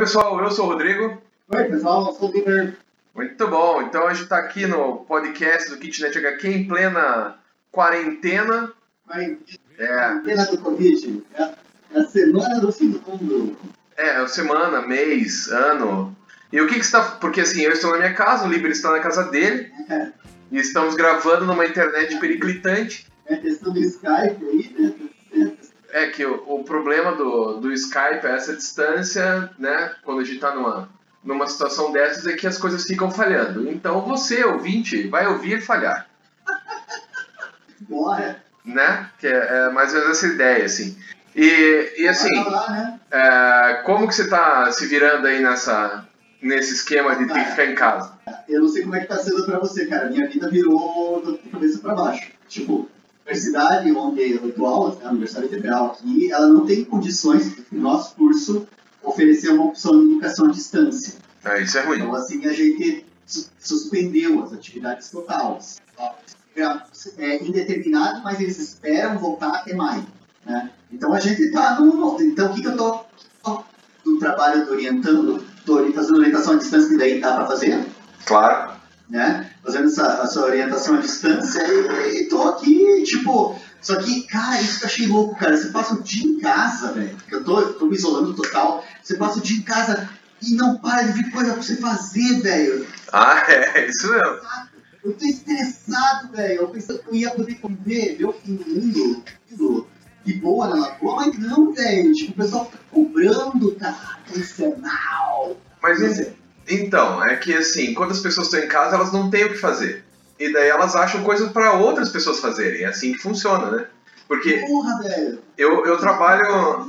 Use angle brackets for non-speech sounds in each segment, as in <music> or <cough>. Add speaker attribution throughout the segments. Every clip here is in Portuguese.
Speaker 1: pessoal, eu sou o Rodrigo.
Speaker 2: Oi, pessoal, eu sou o Liber.
Speaker 1: Muito bom, então a gente está aqui no podcast do Kitnet HQ em plena quarentena.
Speaker 2: É. Quarentena do Covid. É a semana do fim do mundo.
Speaker 1: É, semana, mês, ano. E o que que está... Porque assim, eu estou na minha casa, o Liber está na casa dele. É. E estamos gravando numa internet periclitante.
Speaker 2: É questão do Skype aí, né?
Speaker 1: É que o, o problema do, do Skype é essa distância, né? Quando a gente está numa, numa situação dessas, é que as coisas ficam falhando. Então você, ouvinte, vai ouvir falhar.
Speaker 2: Bora!
Speaker 1: Né? Que é, é mais ou menos essa ideia, assim. E, e assim,
Speaker 2: lá, né?
Speaker 1: é, como que você está se virando aí nessa, nesse esquema de ter que ficar em casa?
Speaker 2: Eu não sei como é que tá sendo pra você, cara. Minha vida virou da cabeça pra baixo. Tipo, universidade onde eu dou aulas, né, a Universidade Federal aqui, ela não tem condições, no nosso curso, oferecer uma opção de educação à distância.
Speaker 1: É, isso é ruim.
Speaker 2: Então, assim, a gente suspendeu as atividades totais. É indeterminado, mas eles esperam voltar até maio. Né? Então, a gente está no... Então, o que, que eu estou... Do trabalho, estou orientando, estou fazendo orientação à distância, que daí dá para fazer.
Speaker 1: Claro
Speaker 2: né? Fazendo essa, essa orientação à distância e, e tô aqui, tipo. Só que, cara, isso que eu achei louco, cara. Você passa o dia em casa, velho. Eu tô, tô me isolando total. Você passa o dia em casa e não para de vir coisa pra você fazer, velho.
Speaker 1: Ah, é, isso mesmo.
Speaker 2: Eu tô estressado, velho. Eu pensei que eu ia poder comer, ver o fim do mundo, de boa na lagoa, mas não, velho. Tipo, o pessoal fica cobrando, cara. Isso é mal.
Speaker 1: Então, é que assim, quando as pessoas estão em casa, elas não têm o que fazer. E daí elas acham coisas para outras pessoas fazerem. É assim que funciona, né? Porque
Speaker 2: Porra, velho.
Speaker 1: Eu, eu trabalho.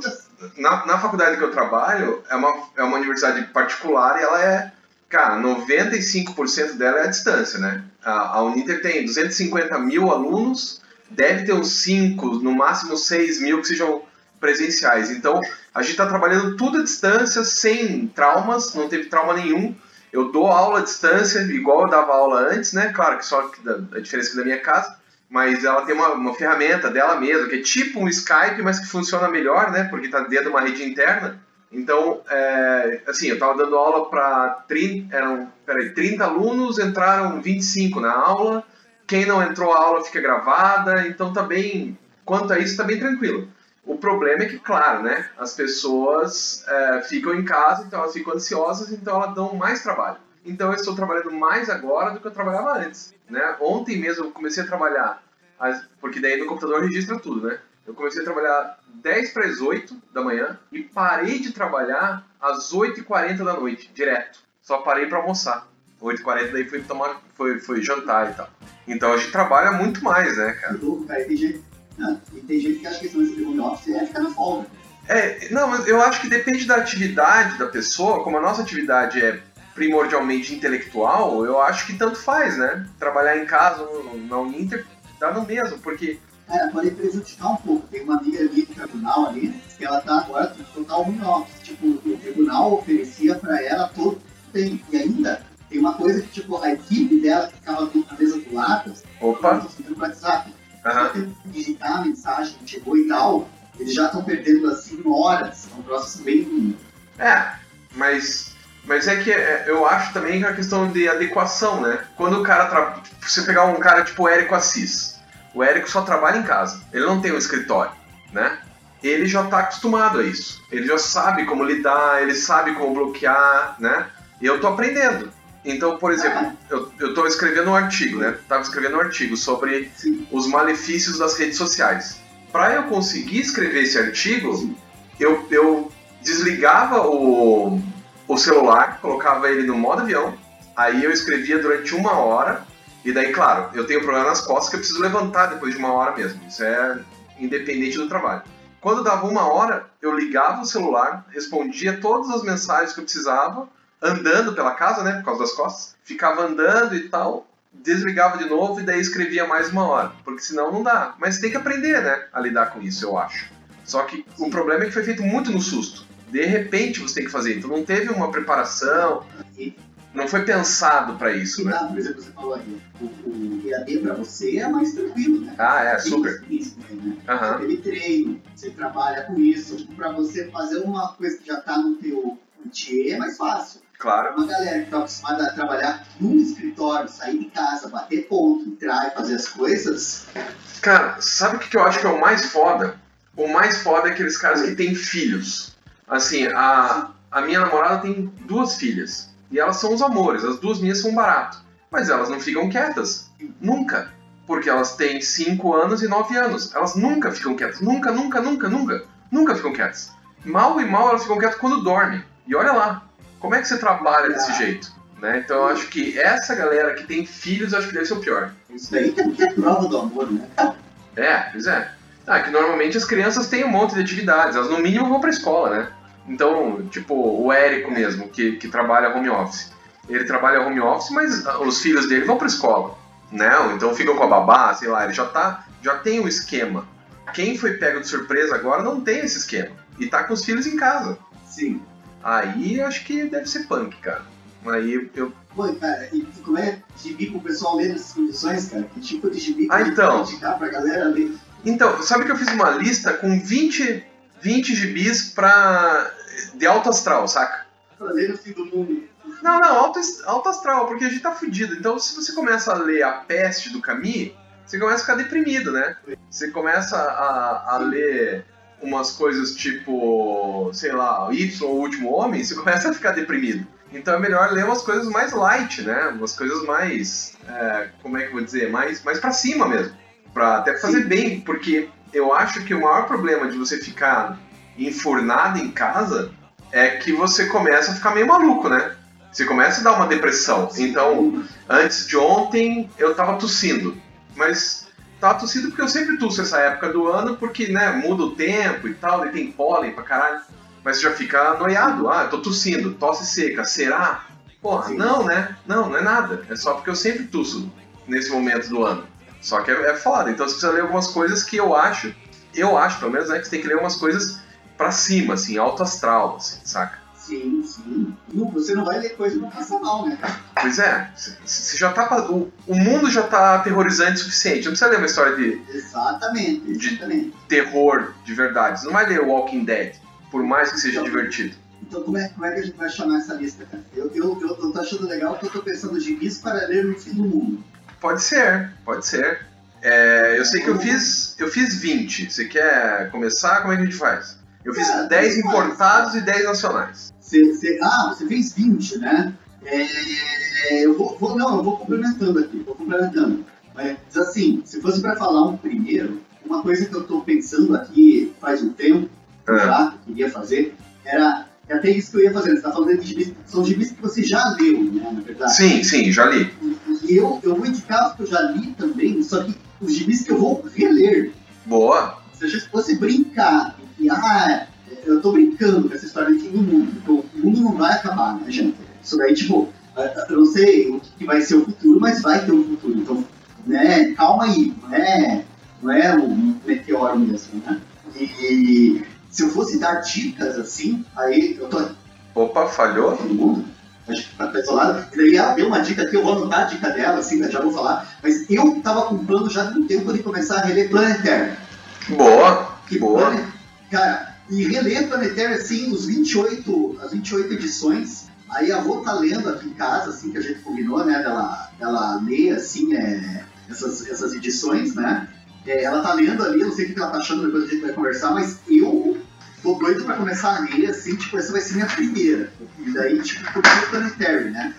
Speaker 1: Na, na faculdade que eu trabalho, é uma, é uma universidade particular e ela é. Cara, 95% dela é à distância, né? A, a Uninter tem 250 mil alunos, deve ter uns 5, no máximo 6 mil que sejam presenciais. Então, a gente está trabalhando tudo à distância, sem traumas, não teve trauma nenhum. Eu dou aula à distância, igual eu dava aula antes, né? Claro que só a diferença da minha casa, mas ela tem uma, uma ferramenta dela mesma, que é tipo um Skype, mas que funciona melhor, né? Porque está dentro de uma rede interna. Então, é, assim, eu estava dando aula para 30, eram, peraí, 30 alunos, entraram 25 na aula. Quem não entrou a aula fica gravada, então tá bem, quanto a isso, tá bem tranquilo. O problema é que, claro, né, as pessoas é, ficam em casa, então elas ficam ansiosas, então elas dão mais trabalho. Então eu estou trabalhando mais agora do que eu trabalhava antes. Né? Ontem mesmo eu comecei a trabalhar, porque daí no computador registra tudo, né? Eu comecei a trabalhar 10 para as 8 da manhã e parei de trabalhar às 8h40 da noite, direto. Só parei para almoçar. 8h40 daí fui tomar, foi, foi jantar e tal. Então a gente trabalha muito mais, né, cara?
Speaker 2: Cara, tem gente e tem gente que acha que esse lance de home office é ficar na folga.
Speaker 1: É, não, mas eu acho que depende da atividade da pessoa, como a nossa atividade é primordialmente intelectual, eu acho que tanto faz, né? Trabalhar em casa na Uninter dá no mesmo, porque.
Speaker 2: Cara, pode prejudicar um pouco. Tem uma amiga ali do tribunal ali, que ela tá agora total home office. Tipo, o tribunal oferecia pra ela todo tempo. E ainda tem uma coisa que, tipo, a equipe dela que ficava na mesa do lado,
Speaker 1: Opa!
Speaker 2: no WhatsApp uhum. digitar a mensagem que chegou e tal, eles já estão perdendo assim horas. É um processo bem.
Speaker 1: É, mas. Mas é que é, eu acho também que é uma questão de adequação, né? Quando o cara. Tra... Você pegar um cara tipo o Érico Assis. O Érico só trabalha em casa. Ele não tem um escritório, né? Ele já está acostumado a isso. Ele já sabe como lidar, ele sabe como bloquear, né? E eu tô aprendendo. Então, por exemplo, eu estou escrevendo um artigo, né? Estava escrevendo um artigo sobre Sim. os malefícios das redes sociais. Para eu conseguir escrever esse artigo, eu, eu desligava o, o celular, colocava ele no modo avião, aí eu escrevia durante uma hora, e daí, claro, eu tenho problema nas costas que eu preciso levantar depois de uma hora mesmo. Isso é independente do trabalho. Quando dava uma hora, eu ligava o celular, respondia todas as mensagens que eu precisava, andando pela casa, né, por causa das costas. Ficava andando e tal, desligava de novo e daí escrevia mais uma hora, porque senão não dá. Mas tem que aprender, né, a lidar com isso, eu acho. Só que o problema é que foi feito muito no susto. De repente você tem que fazer, então não teve uma preparação, não foi pensado para isso, né?
Speaker 2: Por exemplo, você falou aí, o, o EAD para você é mais tranquilo, né?
Speaker 1: Ah, é, super.
Speaker 2: Isso, né? Uhum. Você teve treino, você trabalha com isso, para você fazer uma coisa que já tá no teu métier é mais fácil.
Speaker 1: Claro.
Speaker 2: Uma galera que está acostumada a trabalhar num escritório, sair de casa, bater ponto, entrar e fazer as coisas.
Speaker 1: Cara, sabe o que eu acho que é o mais foda? O mais foda é aqueles caras que têm filhos. Assim, a, a minha namorada tem duas filhas. E elas são os amores, as duas minhas são barato. Mas elas não ficam quietas. Nunca. Porque elas têm 5 anos e 9 anos. Elas nunca ficam quietas. Nunca, nunca, nunca, nunca. Nunca ficam quietas. Mal e mal elas ficam quietas quando dormem. E olha lá, como é que você trabalha desse jeito? Né? Então eu acho que essa galera que tem filhos, acho que deve ser o pior.
Speaker 2: Isso daí que é prova do amor, né?
Speaker 1: É, pois é. Ah, que normalmente as crianças têm um monte de atividades, elas no mínimo vão pra escola, né? Então, tipo, o Érico mesmo, que, que trabalha home office. Ele trabalha home office, mas os filhos dele vão pra escola, né? Então ficam com a babá, sei lá, ele já tá, já tem o um esquema. Quem foi pego de surpresa agora não tem esse esquema. E tá com os filhos em casa.
Speaker 2: Sim.
Speaker 1: Aí acho que deve ser punk, cara. Aí eu.
Speaker 2: Pô, cara, e como é gibi pro pessoal ler nessas condições, cara? Que tipo de gibi
Speaker 1: ah, então.
Speaker 2: indicar pra galera ler?
Speaker 1: Então, sabe que eu fiz uma lista com 20, 20 gibis pra. de alto astral, saca?
Speaker 2: Pra ler no fim do mundo.
Speaker 1: Não, não, alto, alto astral, porque a gente tá fudido. Então, se você começa a ler A Peste do Camus, você começa a ficar deprimido, né? Você começa a, a ler umas coisas tipo, sei lá, Y, o último homem, você <laughs> começa a ficar deprimido. Então é melhor ler umas coisas mais light, né? Umas coisas mais, é, como é que eu vou dizer, mais, mais para cima mesmo, para até fazer Sim. bem, porque eu acho que o maior problema de você ficar enfurnado em casa é que você começa a ficar meio maluco, né? Você começa a dar uma depressão. Então, antes de ontem eu tava tossindo, mas tava tossindo porque eu sempre tuço essa época do ano, porque, né, muda o tempo e tal, e tem pólen pra caralho. Mas você já fica noiado. Ah, eu tô tossindo, tosse seca, será? Porra, Sim. não, né? Não, não é nada. É só porque eu sempre tuço nesse momento do ano. Só que é, é foda. Então você precisa ler algumas coisas que eu acho, eu acho pelo menos, né, que você tem que ler umas coisas pra cima, assim, alto astral, assim, saca?
Speaker 2: Sim, sim. Você não vai ler coisa não passa mal, né?
Speaker 1: Pois é. Você já tá. O, o mundo já tá aterrorizante o suficiente. Não precisa ler uma história de.
Speaker 2: Exatamente, exatamente.
Speaker 1: De terror de verdade. Você não vai ler Walking Dead, por mais que seja então, divertido.
Speaker 2: Então como é, como é que a gente vai chamar essa lista, cara? Eu, eu, eu, eu tô achando legal que eu tô pensando de gibis para ler no fim do mundo.
Speaker 1: Pode ser, pode ser. É, eu sei que eu fiz, eu fiz 20. Você quer começar? Como é que a gente faz? Eu fiz é, 10 importados e 10 nacionais.
Speaker 2: Você, você, ah, você fez 20, né? É, eu vou, vou, não, eu vou complementando aqui, vou complementando. Mas assim, se fosse para falar um primeiro, uma coisa que eu estou pensando aqui faz um tempo, é. já, que eu queria fazer, era é até isso que eu ia fazer. Você está falando de gibis, são gibis que você já leu, né, na verdade.
Speaker 1: Sim, sim, já li.
Speaker 2: E eu, eu vou indicar os que eu já li também, só que os gibis que eu vou reler.
Speaker 1: Boa.
Speaker 2: Se a gente fosse brincar e, ah, eu tô brincando com essa história de fim do mundo. Então, o mundo não vai acabar, né, gente? Isso daí, tipo, eu não sei o que vai ser o futuro, mas vai ter um futuro. Então, né, calma aí, não é, não é um meteoro mesmo, né? E se eu fosse dar dicas assim, aí eu tô.
Speaker 1: Opa, falhou?
Speaker 2: Todo mundo. Acho que tá pesado. Eu ia dar uma dica aqui, eu vou anotar a dica dela, assim, já vou falar. Mas eu tava com plano já no tempo de começar a reler Planetário.
Speaker 1: Boa! Que boa!
Speaker 2: Planet... Cara, e reler Planetário, assim, os 28, as 28 edições. Aí a Rô tá lendo aqui em casa, assim, que a gente combinou, né, dela, dela ler, assim, é, essas, essas edições, né. É, ela tá lendo ali, não sei o que ela tá achando, depois a gente vai conversar, mas eu tô doido pra começar a ler, assim, tipo, essa vai ser minha primeira. E daí, tipo, porque o Planetary, né?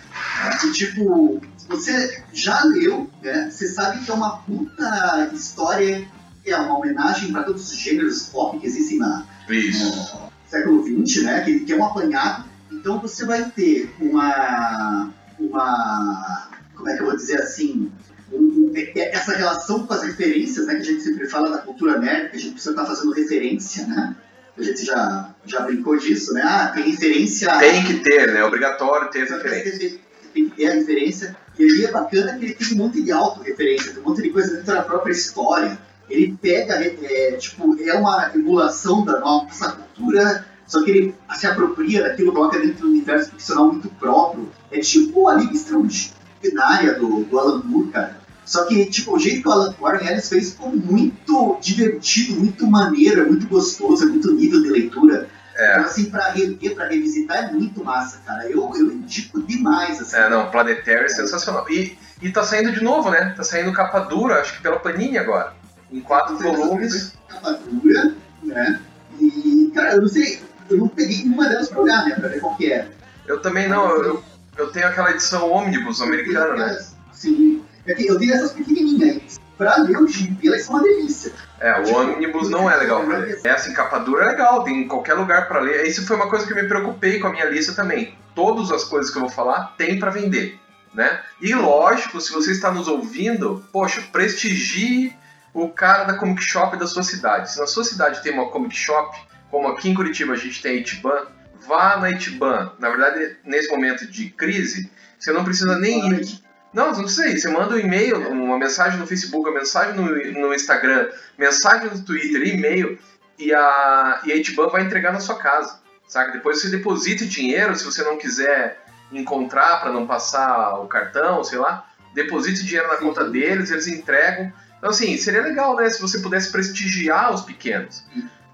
Speaker 2: E, tipo, você já leu, né? Você sabe que é uma puta história, é uma homenagem para todos os gêneros pop que existem na,
Speaker 1: isso.
Speaker 2: século XX, né? Que, que é um apanhado. Então você vai ter uma. uma. como é que eu vou dizer assim? Um, essa relação com as referências, né? Que a gente sempre fala da cultura nerd, que a gente precisa estar fazendo referência, né? A gente já, já brincou disso, né? Ah, tem referência.
Speaker 1: Tem que ter, né? É obrigatório ter essa referência.
Speaker 2: Tem, que ter a referência. E aí é bacana que ele tem um monte de auto-referência, tem um monte de coisa dentro da própria história ele pega, é, tipo, é uma emulação da nossa cultura, só que ele se apropria daquilo, coloca dentro do universo ficcional muito próprio. É tipo a Liga Extraordinária do, do Alan Moore, cara. Só que, tipo, o jeito que o Alan Warren Ellis fez ficou muito divertido, muito maneiro, é muito gostoso, é muito nível de leitura.
Speaker 1: É.
Speaker 2: Então, assim, pra rever, pra revisitar é muito massa, cara. Eu, eu indico demais, assim.
Speaker 1: É, não, Planetary é sensacional. E, e tá saindo de novo, né? Tá saindo capa dura, acho que pela Panini agora. Em quatro volumes.
Speaker 2: Capa dura, né? E, cara, eu não sei, eu não peguei nenhuma delas pra olhar, né? Pra ver qual que é.
Speaker 1: Eu também não, eu, eu tenho aquela edição Omnibus americana, né?
Speaker 2: Sim. É Eu tenho essas pequenininhas. Pra ler o gibi, elas são uma delícia.
Speaker 1: É, o Omnibus não é legal pra ler. Essa encapa dura é legal, tem em qualquer lugar pra ler. Isso foi uma coisa que eu me preocupei com a minha lista também. Todas as coisas que eu vou falar tem pra vender, né? E lógico, se você está nos ouvindo, poxa, prestigie o cara da Comic Shop da sua cidade. Se na sua cidade tem uma Comic Shop, como aqui em Curitiba a gente tem a Itiban, vá na Itiban. Na verdade, nesse momento de crise, você não precisa nem ir. Não, não sei. Você manda um e-mail, uma mensagem no Facebook, uma mensagem no, no Instagram, mensagem no Twitter, e-mail, e a, e a Itiban vai entregar na sua casa. Saca? Depois você deposita o dinheiro, se você não quiser encontrar para não passar o cartão, sei lá, deposite o dinheiro na
Speaker 2: Sim.
Speaker 1: conta deles, eles entregam. Então, assim, seria legal, né, se você pudesse prestigiar os pequenos.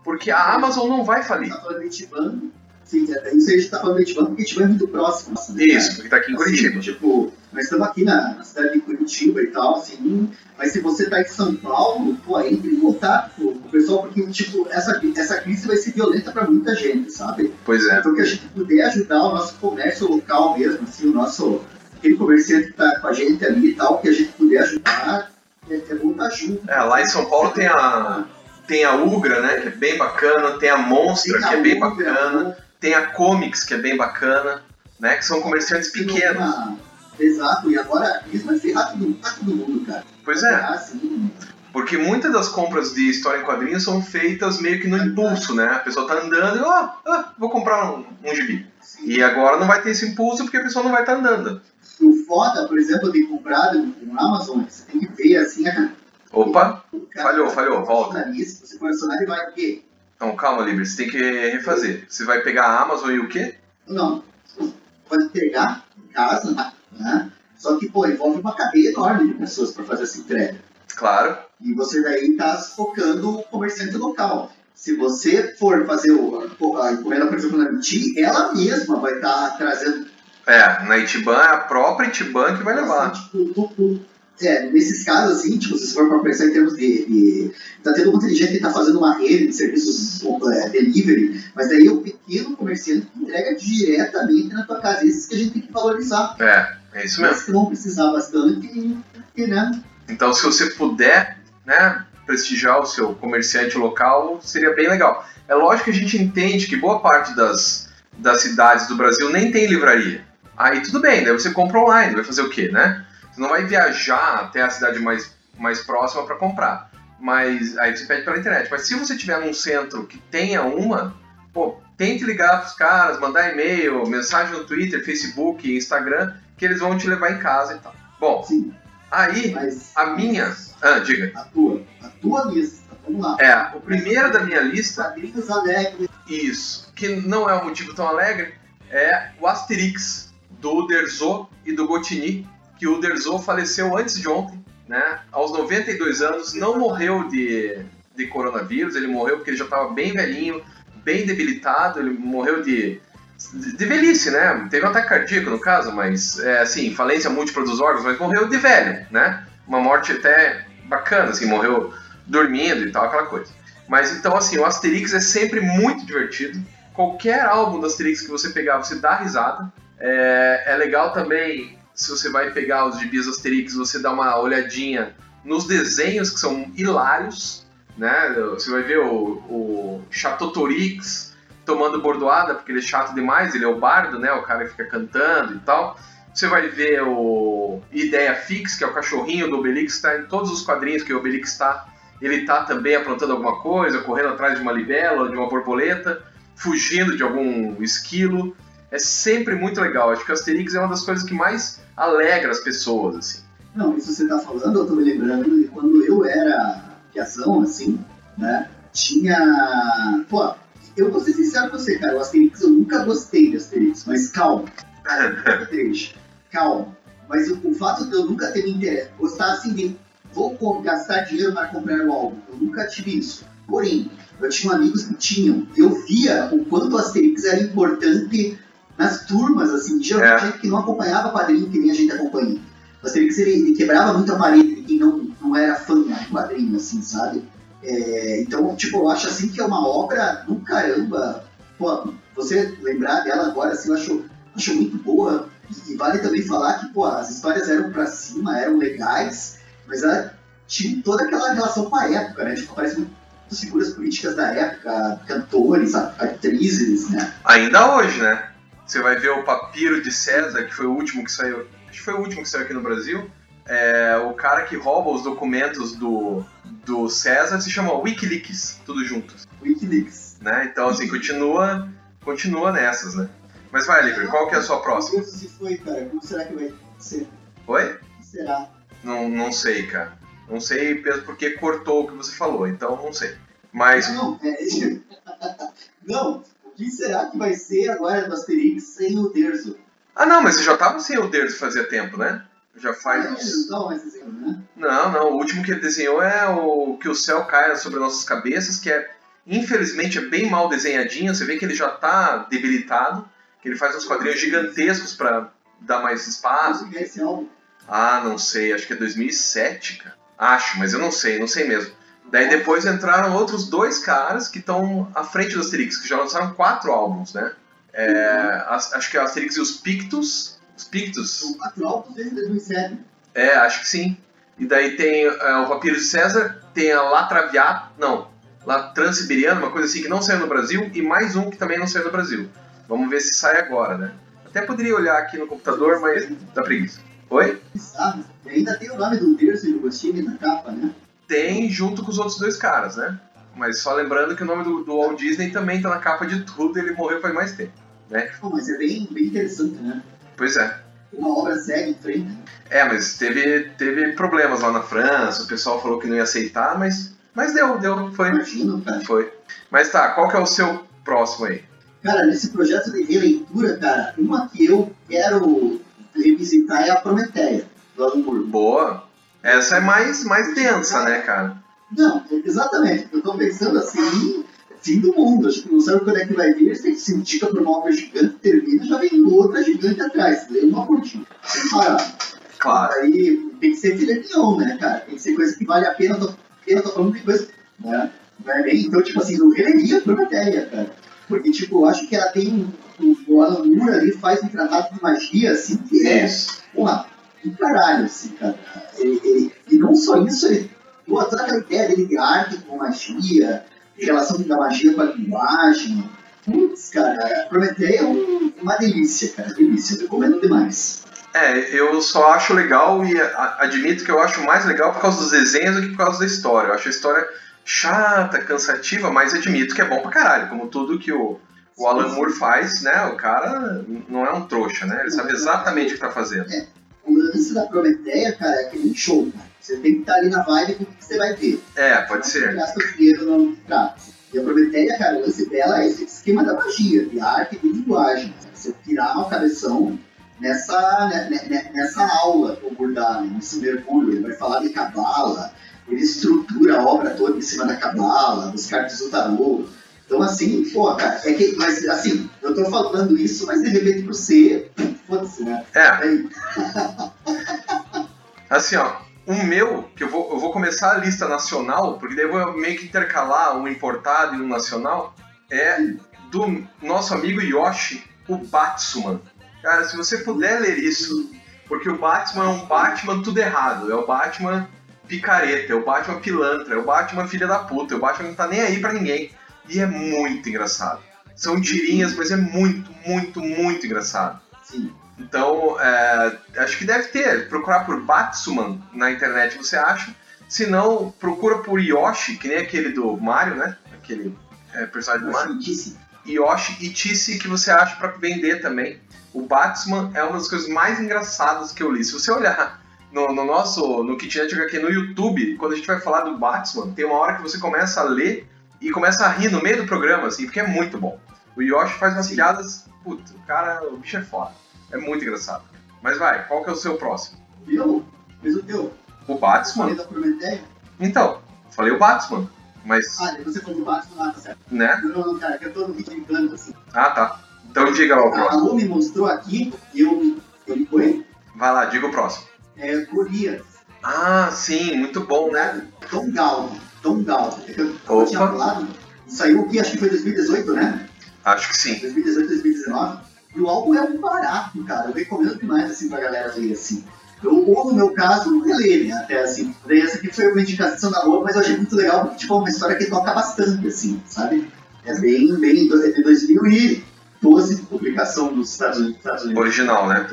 Speaker 1: Porque a Amazon não vai falir.
Speaker 2: Tá falando de. Sim, é, isso aí a gente tá falando de Itiban porque Itiban é muito próximo. Nossa, né,
Speaker 1: Isso, porque tá aqui em
Speaker 2: Assim,
Speaker 1: Curitiba.
Speaker 2: tipo, nós estamos aqui na, na cidade de Curitiba e tal, assim, mas se você tá em São Paulo, pô, entre em contato com o pessoal, porque, tipo, essa, essa crise vai ser violenta pra muita gente, sabe?
Speaker 1: Pois é.
Speaker 2: Então, que a gente puder ajudar o nosso comércio local mesmo, assim, o nosso, aquele comerciante que tá com a gente ali e tal, que a gente puder ajudar, é, é estar junto.
Speaker 1: É, lá em São Paulo tem a, tem a Ugra, né, que é bem bacana, tem a Monstra,
Speaker 2: Tem
Speaker 1: que é bem
Speaker 2: Ugra,
Speaker 1: bacana, tem a Comics, que é bem bacana, né, que são comerciantes pequenos.
Speaker 2: Exato, e agora isso vai ferrar todo, tá todo mundo, cara.
Speaker 1: Pois é,
Speaker 2: assim,
Speaker 1: porque muitas das compras de história em quadrinhos são feitas meio que no impulso, né, a pessoa tá andando e, ó, ah, vou comprar um, um gibi.
Speaker 2: assim.
Speaker 1: E agora não vai ter esse impulso porque a pessoa não vai estar andando.
Speaker 2: O foda, por exemplo, de comprar no Amazon, você tem que ver assim, a
Speaker 1: Opa,
Speaker 2: o cara-
Speaker 1: falhou, falhou, volta.
Speaker 2: Nariz, você coleciona ele vai o quê?
Speaker 1: Então calma, Libre, você tem que refazer. Você vai pegar a Amazon e o quê?
Speaker 2: Não, você pode pegar em casa, né? Só que, pô, envolve uma cadeia enorme de pessoas para fazer essa entrega.
Speaker 1: Claro.
Speaker 2: E você daí tá focando o comerciante local. Se você for fazer o, a encomenda, por exemplo, na MT, ela mesma vai estar trazendo
Speaker 1: É, na Itiban é a própria Itiban que vai levar.
Speaker 2: Assim, tipo, tu- tu- é, nesses casos, assim, tipo, se você for para pensar em termos de, de. Tá tendo muita gente que tá fazendo uma rede de serviços é, delivery, mas daí é o pequeno comerciante que entrega diretamente na tua casa. Esses que a gente tem que valorizar.
Speaker 1: É, é isso mesmo.
Speaker 2: Mas que vão precisar bastante e, e, né?
Speaker 1: Então, se você puder, né, prestigiar o seu comerciante local, seria bem legal. É lógico que a gente entende que boa parte das, das cidades do Brasil nem tem livraria. Aí tudo bem, daí você compra online, vai fazer o quê, né? Você não vai viajar até a cidade mais, mais próxima para comprar. Mas aí você pede pela internet. Mas se você tiver num centro que tenha uma, pô, tente ligar pros caras, mandar e-mail, mensagem no Twitter, Facebook, Instagram, que eles vão te levar em casa e tal. Bom,
Speaker 2: Sim,
Speaker 1: aí a minha. Ah, diga.
Speaker 2: A tua. A tua lista. Vamos lá.
Speaker 1: É, o primeiro da minha lista,
Speaker 2: Quadrinhos alegres.
Speaker 1: isso, que não é um motivo tão alegre, é o Asterix, do Uderzo e do Gotini, que o Uderzo faleceu antes de ontem, né? Aos 92 anos, não morreu de, de coronavírus, ele morreu porque ele já estava bem velhinho, bem debilitado, ele morreu de, de, de velhice, né? Teve um ataque cardíaco no caso, mas, é, assim, falência múltipla dos órgãos, mas morreu de velho, né? Uma morte até bacana, assim, morreu dormindo e tal, aquela coisa. Mas então, assim, o Asterix é sempre muito divertido. Qualquer álbum do Asterix que você pegar, você dá risada. É, é legal também, se você vai pegar os gibis Asterix, você dá uma olhadinha nos desenhos que são hilários. Né? Você vai ver o, o Chatotorix tomando bordoada, porque ele é chato demais, ele é o bardo, né? o cara que fica cantando e tal. Você vai ver o Ideia Fix, que é o cachorrinho do Obelix, está em todos os quadrinhos que o Obelix está. Ele tá também aprontando alguma coisa, correndo atrás de uma libela, de uma borboleta, fugindo de algum esquilo. É sempre muito legal. Acho que o Asterix é uma das coisas que mais alegra as pessoas, assim.
Speaker 2: Não, isso você tá falando, eu tô me lembrando de quando eu era piazão, assim, né? Tinha. Pô, eu vou ser sincero com você, cara. O Asterix, eu nunca gostei de Asterix, mas calma. Calma. Mas o, o fato de eu nunca ter me interesse, gostar assim de vou gastar dinheiro para comprar o álbum, eu nunca tive isso. Porém, eu tinha amigos que tinham. Eu via o quanto o Asterix era importante nas turmas, assim, de
Speaker 1: É.
Speaker 2: gente que não acompanhava quadrinho que nem a gente acompanha. O Asterix ele, ele quebrava muito a parede de quem não, não era fã de quadrinho, assim, sabe? É, então, tipo, eu acho assim que é uma obra do caramba. Pô, você lembrar dela agora, assim, eu acho, acho muito boa. E, e vale também falar que, pô, as histórias eram pra cima, eram legais, mas ela tinha toda aquela relação com a época, né? Tipo, aparece muitas figuras políticas da época, cantores, atrizes, né?
Speaker 1: Ainda hoje, né? Você vai ver o Papiro de César, que foi o último que saiu. Acho que foi o último que saiu aqui no Brasil. É, o cara que rouba os documentos do, do César se chama Wikileaks, tudo juntos.
Speaker 2: Wikileaks.
Speaker 1: Né? Então, assim, continua, continua nessas, né? Mas vai, Liber, qual que é a sua próxima?
Speaker 2: Se foi, cara, como será que vai ser?
Speaker 1: Oi?
Speaker 2: Será?
Speaker 1: Não, não sei, cara. Não sei porque cortou o que você falou, então não sei. Mas,
Speaker 2: Não, é... <laughs> não, o que será que vai ser agora do Asterix sem o Terzo?
Speaker 1: ah não, mas você já tava sem o Derzo fazia tempo, né? Já faz
Speaker 2: Ah,
Speaker 1: uns...
Speaker 2: não exemplo, né?
Speaker 1: Não, não. O último que ele desenhou é o que o céu caia sobre nossas cabeças, que é, infelizmente, é bem mal desenhadinho. Você vê que ele já tá debilitado, que ele faz uns quadrinhos gigantescos pra dar mais espaço.
Speaker 2: Que é esse álbum?
Speaker 1: Ah, não sei. Acho que é 2007, cara. Acho, mas eu não sei, não sei mesmo. Daí depois entraram outros dois caras que estão à frente do Asterix, que já lançaram quatro álbuns, né? É, as- acho que é o Asterix e os Pictus. Os Pictus?
Speaker 2: O Quatro Altos desde 2007.
Speaker 1: É, acho que sim. E daí tem é, o Vampiro de César, tem a La Traviata, não, La Transiberiana, uma coisa assim que não saiu no Brasil, e mais um que também não saiu no Brasil. Vamos ver se sai agora, né? Até poderia olhar aqui no computador, mas dá preguiça. Oi?
Speaker 2: Bizarro. E ainda tem o nome do Terzo e do Gostini na capa, né?
Speaker 1: Tem junto com os outros dois caras, né? Mas só lembrando que o nome do, do Walt Disney também tá na capa de tudo, ele morreu faz mais tempo.
Speaker 2: Pô, mas é bem, bem interessante, né?
Speaker 1: Pois é.
Speaker 2: Uma obra segue em frente.
Speaker 1: É, mas teve, teve problemas lá na França, o pessoal falou que não ia aceitar, mas, mas deu, deu, foi.
Speaker 2: Imagino, cara.
Speaker 1: Foi. Mas tá, qual que é o seu próximo aí?
Speaker 2: Cara, nesse projeto de releitura, cara, uma que eu quero revisitar é a Prometeia, do Alan Moore.
Speaker 1: Boa. Essa é mais, mais densa, né, cara?
Speaker 2: Não, exatamente. Eu tô pensando assim, fim do mundo. Acho que não sabe quando é que vai vir. Você se indica pra uma obra gigante, termina, já vem outra gigante atrás. Lê uma curtinha. Sem parar.
Speaker 1: Claro.
Speaker 2: Aí tem que ser filé mignon, né, cara? Tem que ser coisa que vale a pena. Eu tô, eu tô falando de coisa. Né? Não é bem, então, tipo assim, eu releria a Prometeia, cara. Porque, tipo, eu acho que ela tem O Alan Moore ali faz um tratado de magia, assim, que é. Porra, do caralho, assim, cara. Ele, ele- e não só isso, ele. Pô, toda aquela ideia dele de arte com magia, de relação da magia com a linguagem. Putz, cara, Prometeia é um- uma delícia, cara. Delícia, eu recomendo demais.
Speaker 1: É, eu só acho legal e admito que eu acho mais legal por causa dos desenhos do que por causa da história. Eu acho a história chata, cansativa, mas admito que é bom pra caralho, como tudo que o, o Alan Moore faz, né? O cara não é um trouxa, né? Ele sabe exatamente o que tá fazendo.
Speaker 2: O lance da Prometeia, cara, é que nem show, cara. Você tem que estar ali na vibe do que você vai ver.
Speaker 1: É, pode
Speaker 2: Você
Speaker 1: ser.
Speaker 2: gasta o dinheiro no trato. E a Prometeia, cara, o lance dela é esse esquema da magia, de arte e de linguagem. Você tirar o cabeção nessa, né, né, né, nessa aula que o Moore dá, né, nesse mergulho. Ele vai falar de cabala, ele estrutura a obra toda em cima da cabala, dos cartas do tarô. Então, assim, pô, cara, é que, mas assim, eu tô falando isso, mas de repente pra você, foda-se, né?
Speaker 1: É,
Speaker 2: Aí, <laughs>
Speaker 1: assim, ó. O meu, que eu vou, eu vou começar a lista nacional, porque daí eu vou meio que intercalar um importado e um nacional, é do nosso amigo Yoshi, o Batsuman. Cara, se você puder ler isso, porque o Batman é um Batman tudo errado, é o Batman picareta, é o Batman pilantra, é o Batman filha da puta, é o Batman não tá nem aí pra ninguém. E é muito engraçado. São tirinhas, mas é muito, muito, muito engraçado.
Speaker 2: sim.
Speaker 1: Então, é, acho que deve ter. Procurar por Batsuman na internet você acha. Se não, procura por Yoshi, que nem aquele do Mario, né? Aquele é, personagem do Mario. Yoshi e Tissy que você acha pra vender também. O Batman é uma das coisas mais engraçadas que eu li. Se você olhar no, no nosso, no Kitnet HQ no YouTube, quando a gente vai falar do Batman, tem uma hora que você começa a ler e começa a rir no meio do programa, assim, porque é muito bom. O Yoshi faz umas
Speaker 2: Sim.
Speaker 1: piadas, puta, o cara, o bicho é foda. É muito engraçado. Mas vai, qual que é o seu próximo?
Speaker 2: Viu? Fez o teu.
Speaker 1: O Batman?
Speaker 2: Falei da Prometeia.
Speaker 1: Então, falei o Batman. Mas,
Speaker 2: Ah, você falou do Batman lá, tá certo.
Speaker 1: né?
Speaker 2: Não, não, cara, que eu tô no vídeo brincando, assim.
Speaker 1: Ah, tá. Então diga lá o
Speaker 2: A
Speaker 1: próximo.
Speaker 2: Lu me mostrou aqui, e eu, eu me foi,
Speaker 1: Vai lá, diga o próximo.
Speaker 2: é Golias.
Speaker 1: Ah, sim, muito bom, né?
Speaker 2: Tom Galvin. Tom Galvin. É que eu,
Speaker 1: Opa.
Speaker 2: eu tinha falado. Saiu aqui, acho que foi 2018, né?
Speaker 1: Acho que sim.
Speaker 2: 2018, 2019. E o álbum é um barato, cara. Eu recomendo demais, assim, pra galera ler, assim. Eu, ou no meu caso, não reler, né? Até assim. Daí essa aqui foi uma indicação da Rua, mas eu achei muito legal, porque, tipo, é uma história que toca bastante, assim, sabe? É bem, bem, de 2012, publicação dos Estados Unidos. Estados Unidos.
Speaker 1: Original, né?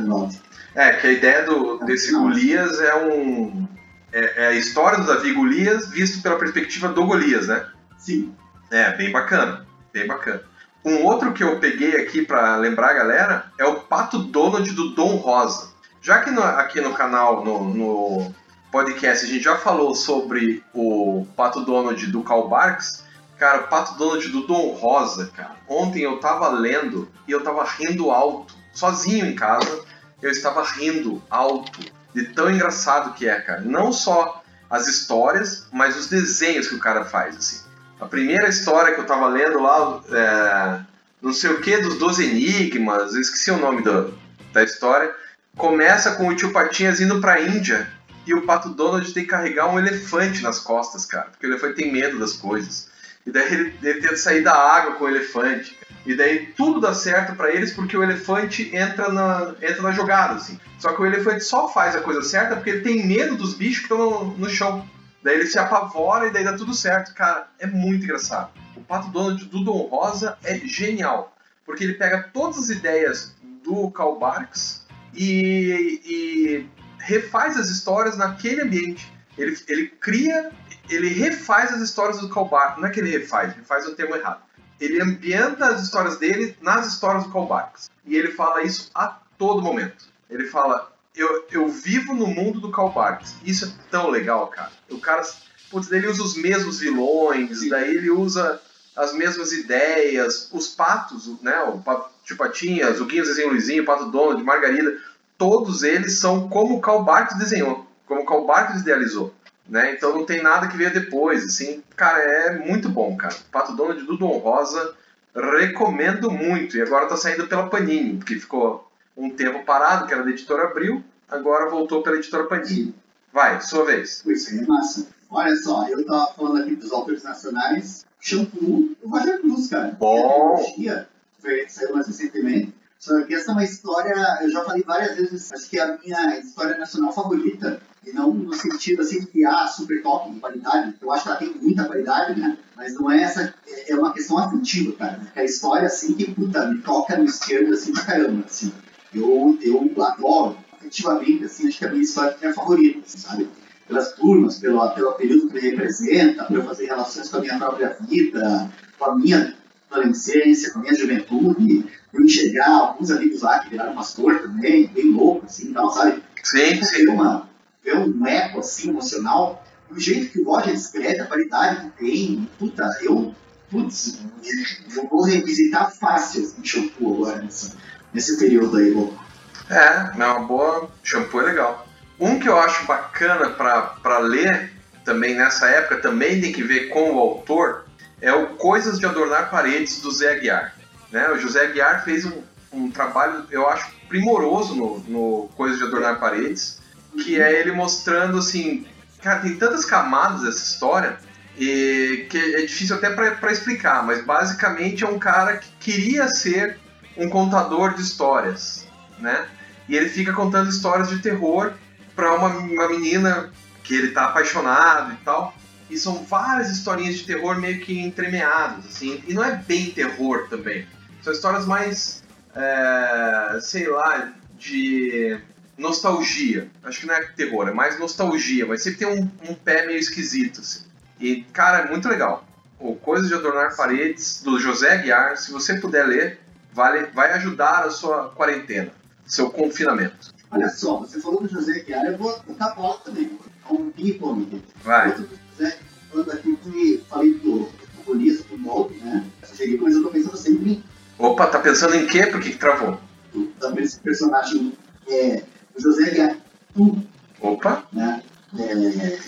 Speaker 1: É, que a ideia do, desse
Speaker 2: Não.
Speaker 1: Golias é um. É, é a história do Davi Golias visto pela perspectiva do Golias, né?
Speaker 2: Sim.
Speaker 1: É, bem bacana. Bem bacana. Um outro que eu peguei aqui pra lembrar a galera é o Pato Donald do Dom Rosa. Já que no- aqui no canal, no, no podcast, a gente já falou sobre o Pato Donald do Karl Barks, cara, o Pato Donald do Dom Rosa, cara. Ontem eu tava lendo e eu tava rindo alto, sozinho em casa, eu estava rindo alto de tão engraçado que é, cara. Não só as histórias, mas os desenhos que o cara faz, assim. A primeira história que eu tava lendo lá, é, não sei o que, dos Doze Enigmas, eu esqueci o nome do- da história, começa com o tio Patinhas indo pra Índia e o Pato Donald tem que carregar um elefante nas costas, cara, porque o elefante tem medo das coisas. E daí ele, ele tenta sair da água com o elefante. E daí tudo dá certo pra eles porque o elefante entra na, entra na jogada, assim. Só que o elefante só faz a coisa certa porque ele tem medo dos bichos que estão no, no chão. Daí ele se apavora e daí dá tudo certo. Cara, é muito engraçado. O Pato Donald do Dom Rosa é genial. Porque ele pega todas as ideias do Karl Barks e, e refaz as histórias naquele ambiente. Ele, ele cria, ele refaz as histórias do Karl Barks. Não é que ele refaz, ele faz o termo errado. Ele ambienta as histórias dele nas histórias do Karl Barks. E ele fala isso a todo momento. Ele fala, eu, eu vivo no mundo do Karl Barks. Isso é tão legal, cara. O cara, putz, ele usa os mesmos vilões,
Speaker 2: Sim.
Speaker 1: daí ele usa as mesmas ideias, os patos, né, o Pato Tio Patinhas, o Guinho Zezinho Luizinho, o Pato Donald, Margarida, todos eles são como o Karl Barks desenhou, como o Karl Barks idealizou. Né? Então não tem nada que veio depois, assim, cara, é muito bom, cara. Pato Donald do Dom Rosa, recomendo muito. E agora tá saindo pela Panini, porque ficou um tempo parado, que era da editora Abril, agora voltou pela editora Panini. Vai, sua vez.
Speaker 2: Isso aí é massa. Olha só, eu tava falando aqui dos autores nacionais. Shampoo, o Roger Cruz, cara.
Speaker 1: Bom.
Speaker 2: É saiu mais recentemente. Só que essa é uma história, eu já falei várias vezes, acho que é a minha história nacional favorita. E não no sentido assim de que, ah, super top de qualidade. Eu acho que ela tem muita qualidade, né? Mas não é essa, é é uma questão afetiva, cara. É a história assim que, puta, me toca no esquerdo assim pra caramba, assim. Eu, eu adoro, afetivamente, assim, acho que é a minha história é a minha favorita, assim, sabe? pelas turmas, pelo, pelo período que me representa, para eu fazer relações com a minha própria vida, com a minha adolescência, com a minha juventude, eu enxergar alguns amigos lá que viraram pastor também, bem louco, assim, tal, sabe?
Speaker 1: Sim,
Speaker 2: Ver,
Speaker 1: sim.
Speaker 2: uma, ver um eco, assim, emocional, do jeito que o Roger escreve, a qualidade que tem, puta, eu, putz, eu vou revisitar fácil, assim, shampoo agora, nesse, nesse período aí, louco.
Speaker 1: É, é uma boa. Shampoo é legal. Um que eu acho bacana pra ler também nessa época, também tem que ver com o autor, é o Coisas de Adornar Paredes do Zé Aguiar. Né? O José Aguiar fez um, um trabalho, eu acho, primoroso no, no Coisas de Adornar Paredes, que é ele mostrando assim. Cara, tem tantas camadas essa história e que é difícil até pra explicar, mas basicamente é um cara que queria ser um contador de histórias, né? E ele fica contando histórias de terror pra uma, uma menina que ele tá apaixonado e tal. E são várias historinhas de terror meio que entremeadas, assim. E não é bem terror também. São histórias mais, é, sei lá, de nostalgia. Acho que não é terror, é mais nostalgia. Mas sempre tem um, um pé meio esquisito, assim. E, cara, é muito legal. O Coisas de Adornar Paredes, do José Aguiar. Se você puder ler, vale, vai ajudar a sua quarentena, seu confinamento.
Speaker 2: Olha só, você falou do José Guiar, eu vou tocar a bola também. É um ping-pong.
Speaker 1: Vai.
Speaker 2: Outro José, falando aqui que falei do, Golias, do Molde, né? Cheguei, mas eu tô pensando sempre em
Speaker 1: Opa, tá pensando em quê? Por que, que travou?
Speaker 2: também esse personagem é, o José Guiar,
Speaker 1: Opa,
Speaker 2: né? É,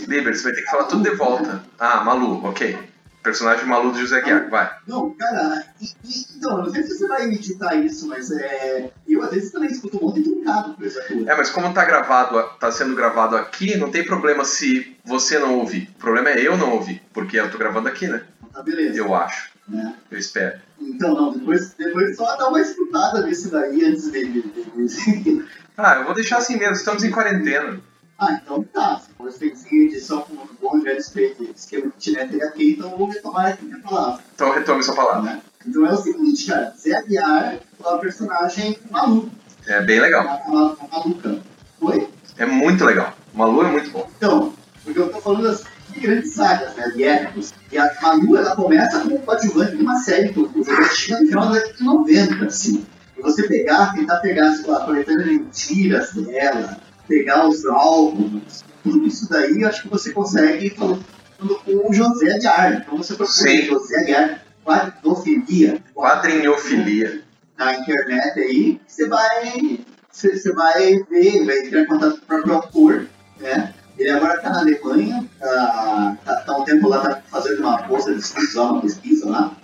Speaker 1: Liber, você vai ter que falar tudo de volta. Ah, Malu, ok. Personagem maluco do José Guiar, vai.
Speaker 2: Não, cara, e, e, então, eu não sei se você vai editar isso, mas é, eu às vezes também escuto um monte de truncado por esse ator.
Speaker 1: É, mas como tá gravado, tá sendo gravado aqui, não tem problema se você não ouvir. O problema é eu não ouvir, porque eu tô gravando aqui, né?
Speaker 2: Tá beleza.
Speaker 1: Eu acho.
Speaker 2: Né?
Speaker 1: Eu espero.
Speaker 2: Então, não, depois, depois só dá uma escutada nisso daí antes de. de- de-
Speaker 1: Ah, eu vou deixar assim mesmo, estamos em quarentena.
Speaker 2: Ah, então tá. Se for feiticinho edição com um bom velho esquema esquema que tiver aqui, então vou retomar aqui minha palavra.
Speaker 1: Então retome sua palavra.
Speaker 2: Né? Então é o seguinte, cara, Zé Aguiar é uma personagem maluca.
Speaker 1: É bem legal.
Speaker 2: Uma, uma maluca. Foi?
Speaker 1: É muito legal. Malu é muito bom.
Speaker 2: Então, porque eu tô falando das grandes sagas, né, de épicos. E a Malu, ela começa como coadjuvante de uma série que o jogo chega no final da década de 90, assim. E você pegar, tentar pegar, sei lá, coletando mentiras dela, pegar os álbuns, tudo isso daí, eu acho que você consegue falando com o José Aguiar. Então você procura
Speaker 1: Sim.
Speaker 2: José Aguiar, quadrofilia,
Speaker 1: Quadrinhofilia.
Speaker 2: na internet aí, você vai, você, você vai ver, vai entrar em contato com o próprio autor, né? Ele agora está na Alemanha, tá, tá, tá um tempo lá, tá fazendo uma bolsa de estudos lá, uma pesquisa lá.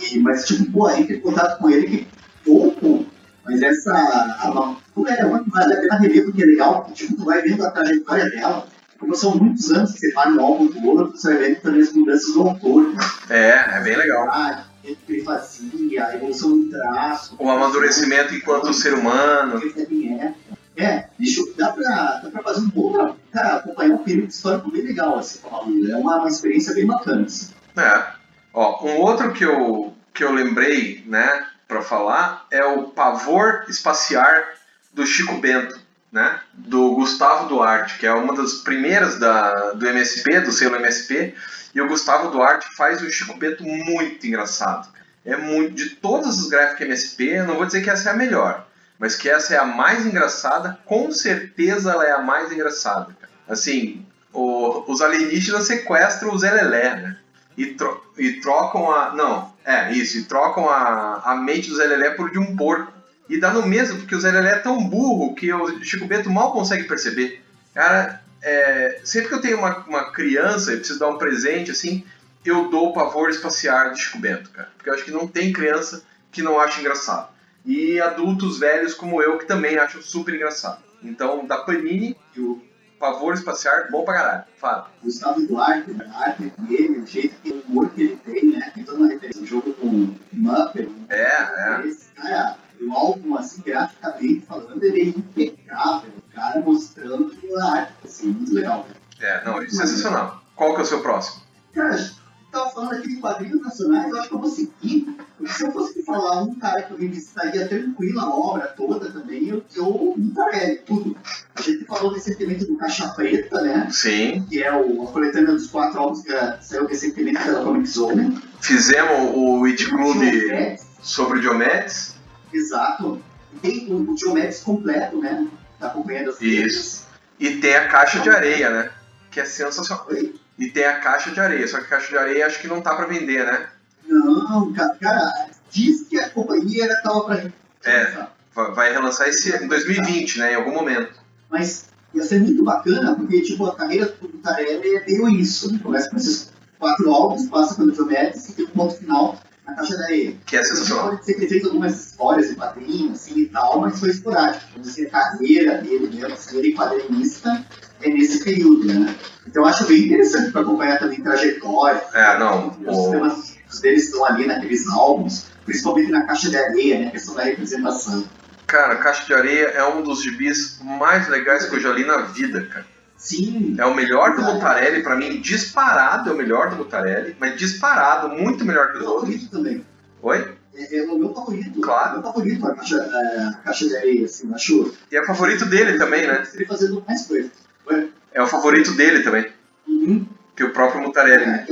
Speaker 2: E, mas, tipo, pô, entra em contato com ele que pouco, mas essa. A, a, pô, é uma que vale a pena rever porque é legal, tipo, tu vai vendo a trajetória dela. Como são muitos anos que você para no álbum do outro, você vai vendo também as mudanças do autor, né?
Speaker 1: É, é bem legal.
Speaker 2: Ah, o que ele fazia, a evolução do traço.
Speaker 1: O amadurecimento enquanto ser humano.
Speaker 2: É, É, bicho, dá pra, dá pra fazer um trabalho. Cara, acompanhar um período histórico bem legal, assim. É uma, uma experiência bem bacana, assim.
Speaker 1: É. Ó, um outro que eu, que eu lembrei, né, pra falar é o Pavor Espaciar do Chico Bento, né, do Gustavo Duarte, que é uma das primeiras da, do MSP, do selo MSP, e o Gustavo Duarte faz o Chico Bento muito engraçado. É muito de todas as gráficas MSP, eu não vou dizer que essa é a melhor, mas que essa é a mais engraçada, com certeza ela é a mais engraçada. Assim, o- os alienígenas sequestram o Zé Lelé, né? E, tro- e trocam a. Não, é isso, e trocam a, a mente do Zé Lelé por de um porco. E dá no mesmo, porque o Zé Lelé é tão burro que o Chico Bento mal consegue perceber. Cara, é, sempre que eu tenho uma, uma criança e preciso dar um presente, assim, eu dou o pavor espaciar de Chico Bento, cara. Porque eu acho que não tem criança que não ache engraçado. E adultos velhos como eu que também acham super engraçado. Então, da Panini e o pavor espaciar, bom pra caralho. Fala.
Speaker 2: Gustavo Duarte, a arte dele, o jeito que o humor que ele tem, né? Tem toda uma referência, um jogo com Muppet.
Speaker 1: É, é.
Speaker 2: Esse cara, o álbum, assim, graficamente falando, ele é impecável. O cara mostrando a arte, assim, muito legal.
Speaker 1: É, não, isso é sensacional. Qual que é o seu próximo?
Speaker 2: Cara, eu tava falando aqui de quadrinhos nacionais, eu acho que eu vou seguir. Se eu fosse falar um cara que eu revisitaria tranquilo a obra toda também, eu, eu Mutarelli, tudo. A gente falou recentemente do Caixa Preta, né?
Speaker 1: Sim.
Speaker 2: Que é o, a coletânea dos quatro álbuns que saiu recentemente pela Comic Zone.
Speaker 1: Fizemos o It Club sobre o Diomedes.
Speaker 2: Exato. Tem o, o Diomedes completo, né? Tá acompanhando as
Speaker 1: Isso. E tem a caixa de areia, né? Que é sensacional.
Speaker 2: Oi?
Speaker 1: E tem a caixa de areia, só que a caixa de areia acho que não tá pra vender, né?
Speaker 2: Não, cara, cara, diz que a companhia era tava pra
Speaker 1: É. Va- Vai relançar esse em 2020, né? Em algum momento.
Speaker 2: Mas ia ser muito bacana, porque tipo, a carreira do Butarelli é meio isso. Né? Começa com esses quatro álbuns, passa pelo Diomedes e tem um ponto final na caixa da areia.
Speaker 1: Que é sensacional.
Speaker 2: Pode ser que ele fez algumas histórias em quadrinhos assim, e tal, mas foi esporádico. Vamos dizer, a carreira dele mesmo, a carreira em quadrinista, é nesse período, né? Então eu acho bem interessante para acompanhar também trajetória.
Speaker 1: É, não.
Speaker 2: Os
Speaker 1: O...
Speaker 2: temas deles estão ali naqueles álbuns, principalmente na caixa de areia, né? A questão da representação.
Speaker 1: Cara, Caixa de Areia é um dos gibis mais legais que eu já li na vida, cara.
Speaker 2: Sim,
Speaker 1: É o melhor do Mutarelli, pra mim, disparado é o melhor do Mutarelli, mas disparado, muito melhor que os
Speaker 2: meu
Speaker 1: outros.
Speaker 2: favorito também.
Speaker 1: Oi?
Speaker 2: É, é o meu favorito.
Speaker 1: Claro.
Speaker 2: É o meu favorito a caixa, a caixa de areia, assim, acho.
Speaker 1: E é o favorito dele também, né?
Speaker 2: Ele fazendo mais coisas.
Speaker 1: É o favorito dele também. Que o próprio Mutarelli
Speaker 2: É,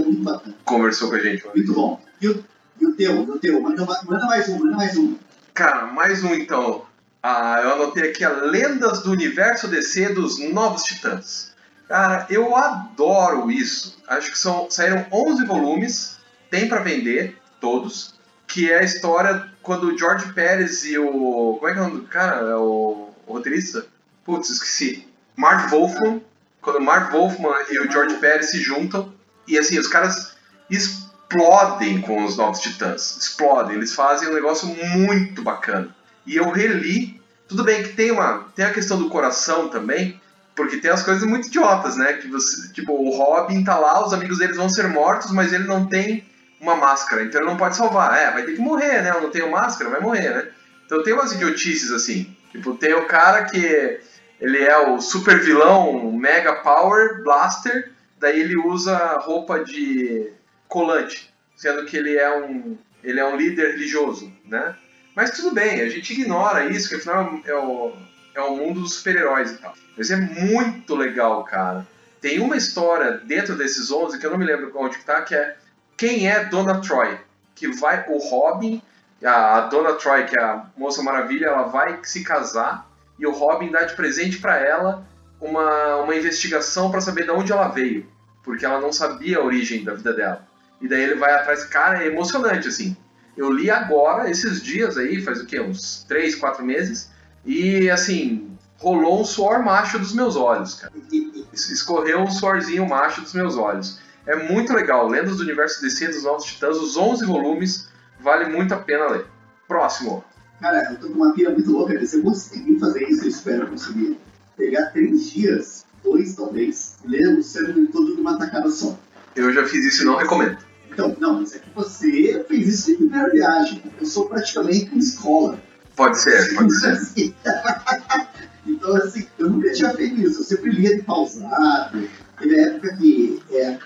Speaker 1: conversou com a gente.
Speaker 2: Muito bom. E o, e o teu, e o teu, manda, ma- manda mais um, manda mais um.
Speaker 1: Cara, mais um então. Ah, eu anotei aqui a Lendas do Universo DC dos Novos Titãs. Cara, eu adoro isso. Acho que são, saíram 11 volumes, tem pra vender, todos, que é a história quando o George Pérez e o... como é que é o nome do cara? É o, o roteirista? Putz, esqueci. Mark Wolfman. Quando o Mark Wolfman e o George Pérez se juntam, e assim, os caras explodem com os Novos Titãs. Explodem, eles fazem um negócio muito bacana. E eu reli, tudo bem que tem uma tem a questão do coração também, porque tem as coisas muito idiotas, né? Que você, tipo, o Robin tá lá, os amigos deles vão ser mortos, mas ele não tem uma máscara, então ele não pode salvar. É, vai ter que morrer, né? Eu não tenho máscara, vai morrer, né? Então tem umas idiotices assim. Tipo, tem o cara que ele é o super vilão Mega Power Blaster, daí ele usa roupa de colante, sendo que ele é um ele é um líder religioso, né? Mas tudo bem, a gente ignora isso, que afinal é o, é o mundo dos super-heróis e tal. Mas é muito legal, cara. Tem uma história dentro desses 11 que eu não me lembro onde que tá, que é quem é Dona Troy, que vai o Robin, a, a Dona Troy, que é a Moça Maravilha, ela vai se casar e o Robin dá de presente para ela uma, uma investigação para saber de onde ela veio, porque ela não sabia a origem da vida dela. E daí ele vai atrás, cara, é emocionante assim. Eu li agora, esses dias aí, faz o quê? Uns 3, 4 meses, e assim, rolou um suor macho dos meus olhos, cara. <laughs> Escorreu um suorzinho macho dos meus olhos. É muito legal. Lendas do Universo DC dos Novos Titãs, os 11 volumes, vale muito a pena ler. Próximo.
Speaker 2: Cara, eu tô com uma pira muito louca. Se eu conseguir fazer isso, eu espero conseguir. Pegar três dias, dois talvez, ler o cérebro todo numa tacada só.
Speaker 1: Eu já fiz isso e não recomendo.
Speaker 2: Então, não, mas é que você fez isso em primeira viagem. Eu sou praticamente uma escola.
Speaker 1: Pode ser, <laughs> pode ser.
Speaker 2: então, assim, eu nunca tinha feito isso. Eu sempre lia de pausado Teve época que, é,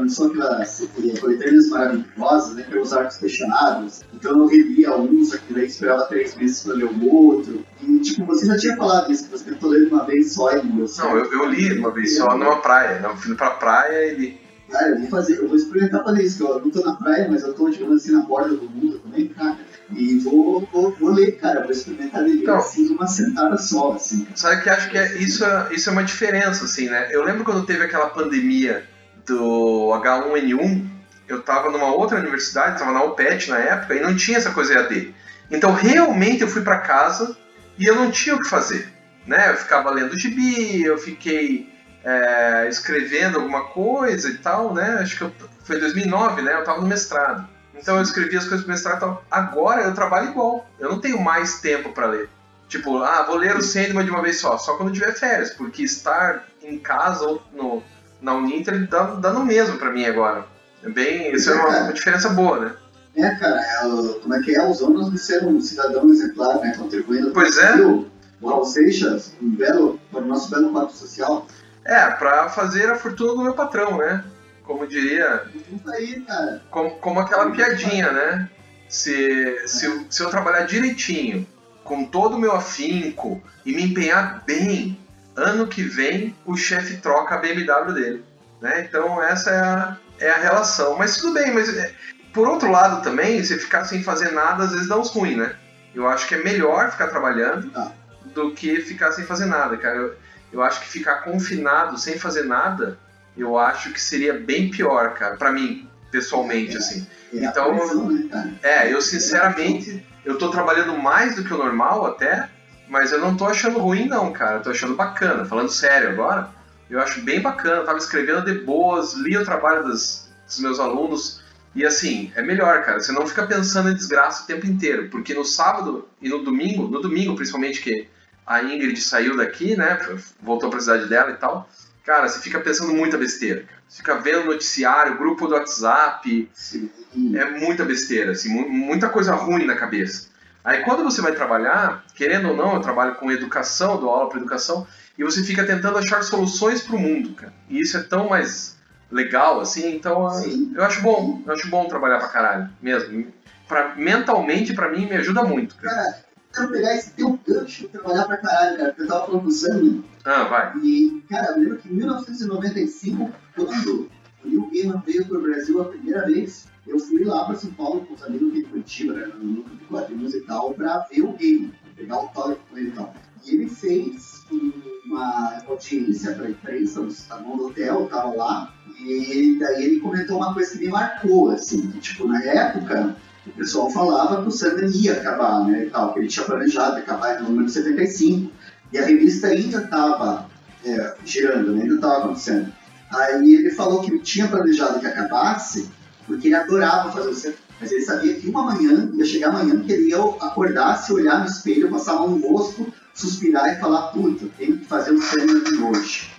Speaker 2: não sou aquelas coletâneas maravilhosas, né, pelos arcos fechados, então eu revia só que daí esperava três meses pra ler o outro. E, tipo, você já tinha falado isso, que você tentou ler uma vez só e não
Speaker 1: Não, eu, eu li uma vez só numa praia. Eu fui pra praia e li.
Speaker 2: Cara, eu vou fazer, eu vou experimentar fazer isso, que eu não tô na praia, mas eu tô, tipo, assim, na borda do mundo também, cara. E vou, vou, vou ler, cara, vou experimentar ler então, assim uma sentada só, assim.
Speaker 1: Sabe que acho que é, isso, é, isso é uma diferença, assim, né? Eu lembro quando teve aquela pandemia do H1N1, eu tava numa outra universidade, tava na UPET na época, e não tinha essa coisa EAD. Então realmente eu fui para casa e eu não tinha o que fazer. Né? Eu ficava lendo gibi, eu fiquei é, escrevendo alguma coisa e tal, né? Acho que eu, foi em 2009, né? Eu tava no mestrado. Então eu escrevi as coisas pro mestrado e tal. Agora eu trabalho igual. Eu não tenho mais tempo para ler. Tipo, ah, vou ler o Sandman de uma vez só, só quando tiver férias, porque estar em casa ou no, na Uninter dá, dá no mesmo para mim agora. É bem, isso é, uma, uma, diferença boa, né?
Speaker 2: É, cara, é, como é que é? Os ônus de ser um cidadão exemplar, né? Contribuindo
Speaker 1: pois é.
Speaker 2: O Raul Seixas, um belo, para o nosso belo quadro social.
Speaker 1: É, para fazer a fortuna do meu patrão, né? Como diria.
Speaker 2: Aí, cara.
Speaker 1: Como, como aquela piadinha, né? Se, se, se eu trabalhar direitinho, com todo o meu afinco e me empenhar bem, ano que vem o chefe troca a BMW dele. Né? Então essa é a, é a relação. Mas tudo bem, mas é, por outro lado também, você ficar sem fazer nada às vezes dá uns ruins, né? Eu acho que é melhor ficar trabalhando ah. do que ficar sem fazer nada, cara. Eu, eu acho que ficar confinado sem fazer nada eu acho que seria bem pior, cara, para mim, pessoalmente, assim.
Speaker 2: É então,
Speaker 1: né, é, eu sinceramente, eu tô trabalhando mais do que o normal até, mas eu não tô achando ruim não, cara, eu tô achando bacana, falando sério agora, eu acho bem bacana, eu tava escrevendo de boas, li o trabalho dos, dos meus alunos, e assim, é melhor, cara, você não fica pensando em desgraça o tempo inteiro, porque no sábado e no domingo, no domingo principalmente que a Ingrid saiu daqui, né, voltou pra cidade dela e tal, cara, você fica pensando muita besteira. Você fica vendo noticiário, grupo do WhatsApp. Sim. É muita besteira, assim, muita coisa ruim na cabeça. Aí quando você vai trabalhar, querendo ou não, eu trabalho com educação, dou aula para educação, e você fica tentando achar soluções para o mundo, cara. E isso é tão mais legal, assim, então Sim. eu acho bom, eu acho bom trabalhar pra caralho, mesmo. Pra, mentalmente, para mim, me ajuda muito.
Speaker 2: Cara, cara quero pegar esse teu gancho e trabalhar pra caralho, cara, porque eu tava falando com o Sam.
Speaker 1: Ah, vai.
Speaker 2: E, cara, eu lembro que em 1995, quando o New Gaiman veio pro Brasil a primeira vez, eu fui lá pra São Paulo com os amigos de Curitiba, né, no núcleo de quadrinhos e tal, pra ver o game, pegar o toque com ele e tal. E ele fez uma audiência pra imprensa, no do hotel, tava lá, e daí ele comentou uma coisa que me marcou, assim, que, tipo, na época, o pessoal falava que o Sandman ia acabar, né, e tal, que ele tinha planejado acabar no número 75, e a revista ainda estava é, girando, né, ainda estava acontecendo. Aí ele falou que tinha planejado que acabasse porque ele adorava fazer o certo. Mas ele sabia que uma manhã, ia chegar amanhã, que ele ia acordar, se olhar no espelho, passar um rosto, suspirar e falar, puta, tenho que fazer o treino de hoje.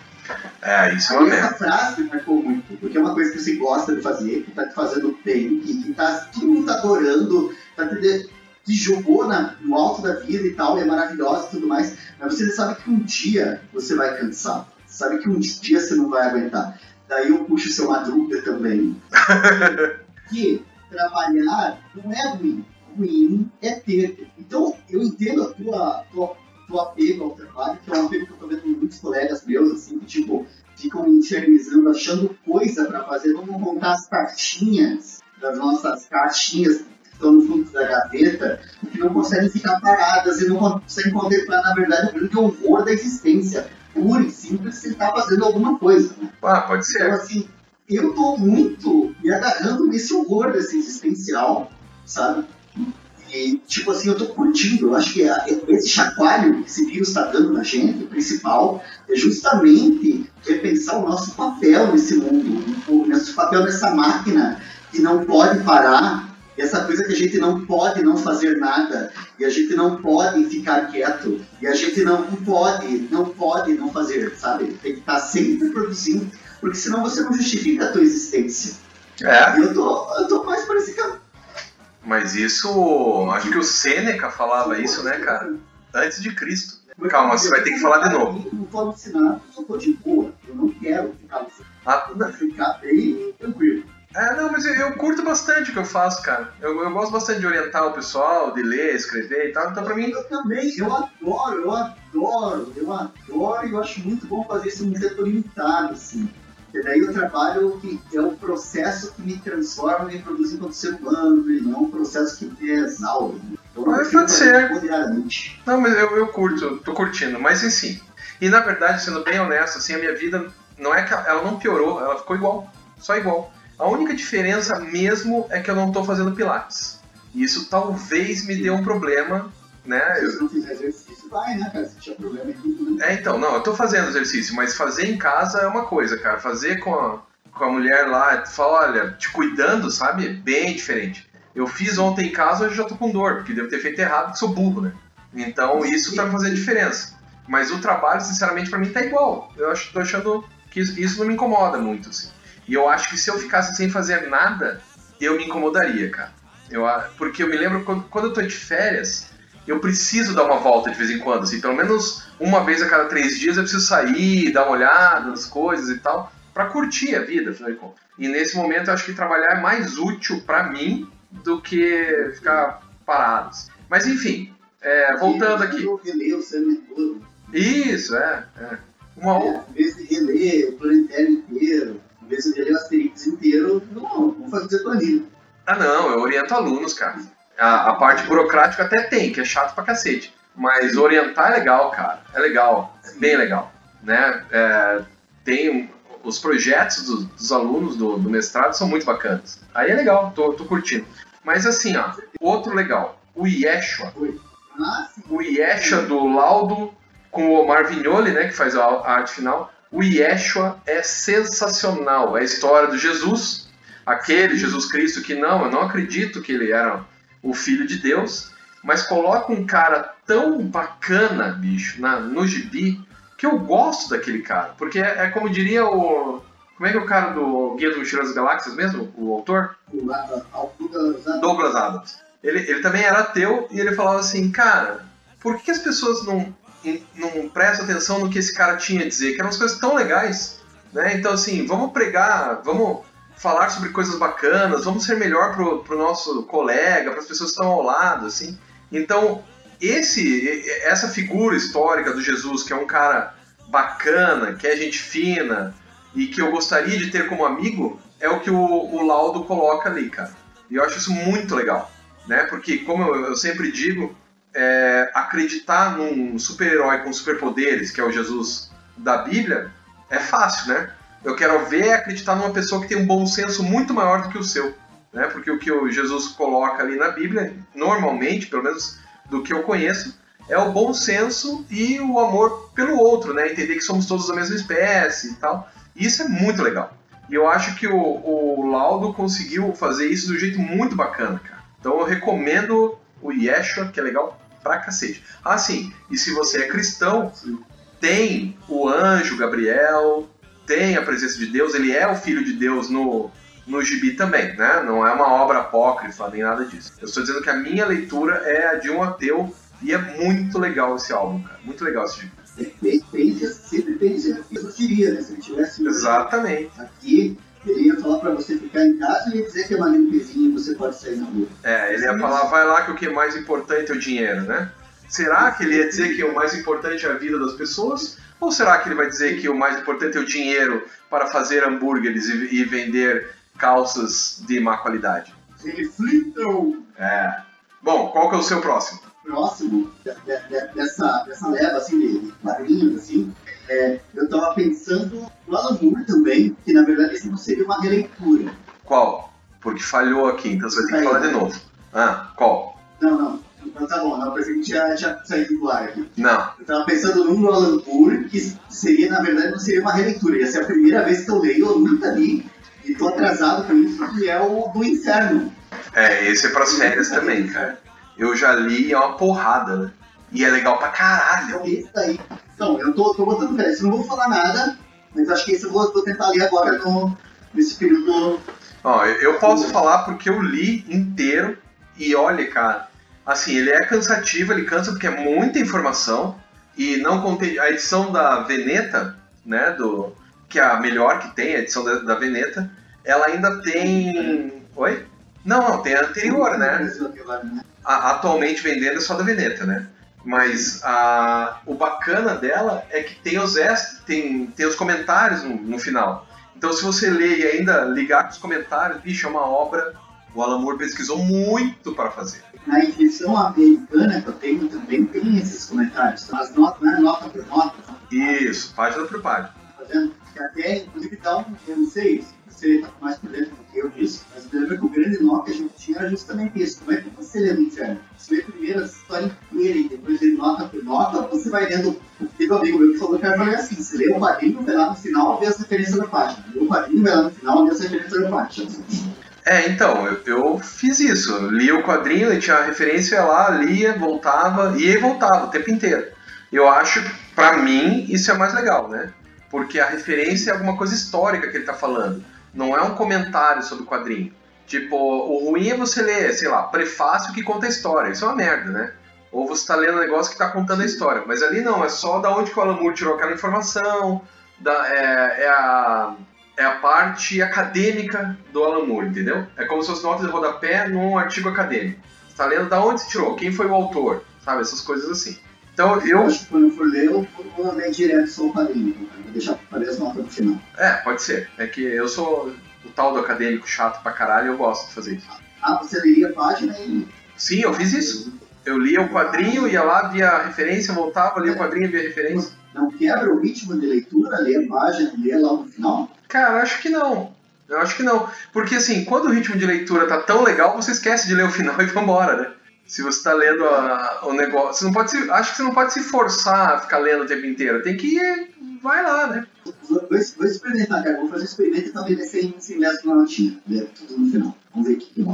Speaker 1: É, isso é uma
Speaker 2: Essa
Speaker 1: merda.
Speaker 2: frase me marcou muito, porque é uma coisa que você gosta de fazer, que tá te fazendo bem, que, que tá, todo mundo tá adorando, tá te, te jogou na, no alto da vida e tal, e é maravilhosa e tudo mais, mas você sabe que um dia você vai cansar, sabe que um dia você não vai aguentar. Daí eu puxo o seu Madruga também, <laughs> que trabalhar não é ruim, ruim é ter. Então eu entendo a tua, tua, tua apego ao trabalho, que é um apego que eu tô vendo muitos colegas meus, assim, que tipo, ficam me infernizando, achando coisa para fazer, vamos montar as cartinhas das nossas caixinhas que estão no fundo da gaveta, que não conseguem ficar paradas e não conseguem contemplar, na verdade, o grande horror da existência. Pura e simples, você está fazendo alguma coisa. Né?
Speaker 1: Ah, pode
Speaker 2: Então,
Speaker 1: ser.
Speaker 2: assim, eu tô muito me agarrando nesse horror desse existencial, sabe? E, tipo assim, eu tô curtindo. Eu acho que a- esse chacoalho que esse vírus está dando na gente, o principal, é justamente repensar o nosso papel nesse mundo, o nosso papel nessa máquina que não pode parar, essa coisa que a gente não pode não fazer nada, e a gente não pode ficar quieto, e a gente não pode, não pode não fazer, sabe? Tem que estar sempre produzindo, porque senão você não justifica a tua existência.
Speaker 1: É,
Speaker 2: eu tô, eu tô mais caminho.
Speaker 1: mas isso. Acho que o Sêneca falava isso, né, cara? Antes de Cristo. Calma, você vai ter que falar de novo.
Speaker 2: Eu não tô alucinado, eu só tô de boa. Eu não quero ficar alucinado.
Speaker 1: Ah,
Speaker 2: Eu quero ficar bem tranquilo.
Speaker 1: É, não, mas eu, eu curto bastante o que eu faço, cara. Eu, eu gosto bastante de orientar o pessoal, de ler, escrever e tal. Então, pra mim,
Speaker 2: Eu também, eu adoro, eu adoro, eu adoro e eu acho muito bom fazer isso num setor limitado, assim. Porque daí eu trabalho que é o processo que me transforma em produzir enquanto ser humano, e não um processo que me exaure. Eu não
Speaker 1: Ah,
Speaker 2: prefiro
Speaker 1: pode ser. Não, mas eu, eu curto, eu tô curtindo, mas assim. E na verdade, sendo bem honesto, assim, a minha vida não é que ela, ela não piorou, ela ficou igual, só igual. A única diferença mesmo é que eu não tô fazendo pilates. E isso talvez me dê um problema, né?
Speaker 2: Se não fizer exercício, vai, né, cara? Se tiver problema em tudo, né?
Speaker 1: é, então, não, eu tô fazendo exercício, mas fazer em casa é uma coisa, cara. Fazer com a, com a mulher lá, fala, olha, te cuidando, sabe? É bem diferente. Eu fiz ontem em casa, hoje eu já tô com dor, porque devo ter feito errado, porque sou burro, né? Então isso tá me fazendo diferença. Mas o trabalho, sinceramente, pra mim tá igual. Eu acho, tô achando que isso, não me incomoda muito, assim. E eu acho que se eu ficasse sem fazer nada, eu me incomodaria, cara. Eu, porque eu me lembro quando, quando eu tô de férias, eu preciso dar uma volta de vez em quando, assim, pelo menos uma vez a cada três dias eu preciso sair, dar uma olhada nas coisas e tal, pra curtir a vida, afinal de contas. E nesse momento eu acho que trabalhar é mais útil pra mim do que ficar parado. assim. Mas enfim, é, voltando aqui. Isso, é. é. Uma outra.
Speaker 2: Em vez de reler o planetário inteiro, em vez de reler o Asterix inteiro, não, vamos fazer planilha.
Speaker 1: Ah, não, eu oriento alunos, cara. A, a parte burocrática até tem, que é chato pra cacete. Mas orientar é legal, cara. É legal. É bem legal. Né? É, tem os projetos do- dos alunos do, do mestrado são muito bacanas. Aí é legal, tô, tô curtindo. Mas assim, ó, outro legal. O Yeshua. O Yeshua do Laudo com o Omar Vignoli, né, que faz a, a arte final. O Yeshua é sensacional. É a história do Jesus, aquele Jesus Cristo que não, eu não acredito que ele era o filho de Deus, mas coloca um cara tão bacana, bicho, na, no gibi, que eu gosto daquele cara. Porque é, é como diria o. Como é que é o cara do Guia do Mochileiro das Galáxias mesmo? O autor? Douglas Adams. Ele, ele também era ateu e ele falava assim, cara, por que, as pessoas não, não prestam atenção no que esse cara tinha a dizer? Que eram umas coisas tão legais, né? Então, assim, vamos pregar, vamos falar sobre coisas bacanas, vamos ser melhor pro, pro nosso colega, para as pessoas que estão ao lado, assim. Então, esse, essa figura histórica do Jesus, que é um cara bacana, que é gente fina e que eu gostaria de ter como amigo, é o que o, o Laudo coloca ali, cara. E eu acho isso muito legal, né? Porque, como eu, eu sempre digo, é, acreditar num super-herói com superpoderes, que é o Jesus da Bíblia, é fácil, né? Eu quero ver é acreditar numa pessoa que tem um bom senso muito maior do que o seu, né? Porque o que o Jesus coloca ali na Bíblia, normalmente, pelo menos do que eu conheço, é o bom senso e o amor pelo outro, né? Entender que somos todos da mesma espécie e tal. E isso é muito legal. E eu acho que o, o Laudo conseguiu fazer isso de um jeito muito bacana, cara. Então eu recomendo o Yeshua, que é legal pra cacete. Ah, sim, e se você é cristão, tem o anjo Gabriel, tem a presença de Deus, ele é o filho de Deus no, no gibi também, né? Não é uma obra apócrifa nem nada disso. Eu estou dizendo que a minha leitura é a de um ateu e é muito legal esse álbum, cara. Muito legal esse gibi.
Speaker 2: Sempre sempre pensa, eu diria, né? Se ele tivesse
Speaker 1: Exatamente.
Speaker 2: aqui, ele ia falar pra você ficar em casa e ia dizer que é uma limpezinha e você pode sair na rua.
Speaker 1: É, ele ia falar, vai lá que o que é mais importante é o dinheiro, né? Será que ele ia dizer que o mais importante é a vida das pessoas? Ou será que ele vai dizer que o mais importante é o dinheiro para fazer hambúrgueres e, e vender calças de má qualidade?
Speaker 2: Reflitam!
Speaker 1: É. Bom, qual que é o seu próximo?
Speaker 2: Próximo de- de- de- dessa, dessa leva assim, de quadrinhos, assim, é, eu tava pensando no Alan Moore também, que na verdade isso não seria uma releitura.
Speaker 1: Qual? Porque falhou aqui, então você vai ter que falar de novo. Ah, qual?
Speaker 2: Não, não. Então tá bom, não, eu pensei que tinha, tinha saído do ar aqui.
Speaker 1: Não.
Speaker 2: Eu tava pensando num do Alan Moore, que seria, na verdade, não seria uma releitura. Ia ser a primeira vez que eu leio, eu nunca li, e tô atrasado com isso, que é o do Inferno.
Speaker 1: É, esse é pras férias também, cara. Eu já li e é uma porrada, né? E é legal pra caralho.
Speaker 2: Então, esse daí. Então, eu tô, tô botando fé. Esse eu não vou falar nada, mas acho que esse eu vou, vou tentar ler agora no, nesse período.
Speaker 1: Ó, eu eu posso falar porque eu li inteiro e olha, cara, assim, ele é cansativo, ele cansa porque é muita informação e não contém a edição da Veneta, né, do que é a melhor que tem, a edição da, da Veneta, ela ainda tem, oi? Não, não, tem a anterior, né? A- atualmente vendendo é só da Veneta, né? Mas a, o bacana dela é que tem os extras, tem, tem os comentários no, no final. Então se você ler e ainda ligar com os comentários, bicho, é uma obra. O Alan Moore pesquisou muito para fazer.
Speaker 2: Na edição americana que eu tenho também tem esses comentários. As notas, não é nota por nota,
Speaker 1: Isso, página por página.
Speaker 2: tá vendo? Que até, inclusive, dá um. Eu não sei se você tá mais por dentro do que eu disso, mas eu lembro que o grande nó que a gente tinha era justamente isso. Como é que você lê no inferno? Você lê primeiro a história inteira e depois lê nota por nota, você vai lendo. Teve um amigo meu que falou que falei assim: você lê o quadrinho, vai lá no final, vê as referências da página. Lê o quadrinho, vai lá no final, vê as referências da página.
Speaker 1: É, então, eu, eu fiz isso. Eu lia o quadrinho, tinha a referência, ia lá, lia, voltava, ia e voltava o tempo inteiro. Eu acho, pra mim, isso é mais legal, né? Porque a referência é alguma coisa histórica que ele tá falando. Não é um comentário sobre o quadrinho. Tipo, o ruim é você ler, sei lá, prefácio que conta a história. Isso é uma merda, né? Ou você tá lendo um negócio que tá contando a história. Mas ali não, é só da onde que o Alan Moore tirou aquela informação, da, é, é a é a parte acadêmica do Alan Moore, entendeu? É como se fosse notas de rodapé num artigo acadêmico. Você tá lendo da onde se tirou, quem foi o autor, sabe? Essas coisas assim. Então
Speaker 2: Eu acho que quando eu for ler, eu vou ler direto só o quadrinho. Vou deixar para as notas no final.
Speaker 1: É, pode ser. É que eu sou o tal do acadêmico chato pra caralho e eu gosto de fazer isso.
Speaker 2: Ah, você leria a página e.
Speaker 1: Sim, eu fiz isso. Eu lia o quadrinho, ia lá, via a referência, voltava, lia o quadrinho, via a referência.
Speaker 2: Não quebra o ritmo de leitura, ler a página, ler lá no final?
Speaker 1: Cara, acho que não. Eu acho que não. Porque assim, quando o ritmo de leitura tá tão legal, você esquece de ler o final <laughs> e vambora, né? Se você tá lendo a- o negócio. Você não pode se, acho que você não pode se forçar a ficar lendo o tempo inteiro. Tem que ir. Vai lá, né?
Speaker 2: Vou, vou, experimentar, cara. Vou fazer um experimento e talvez ler sem, sem ler as notinhas. Ler tudo no final. Vamos ver o que.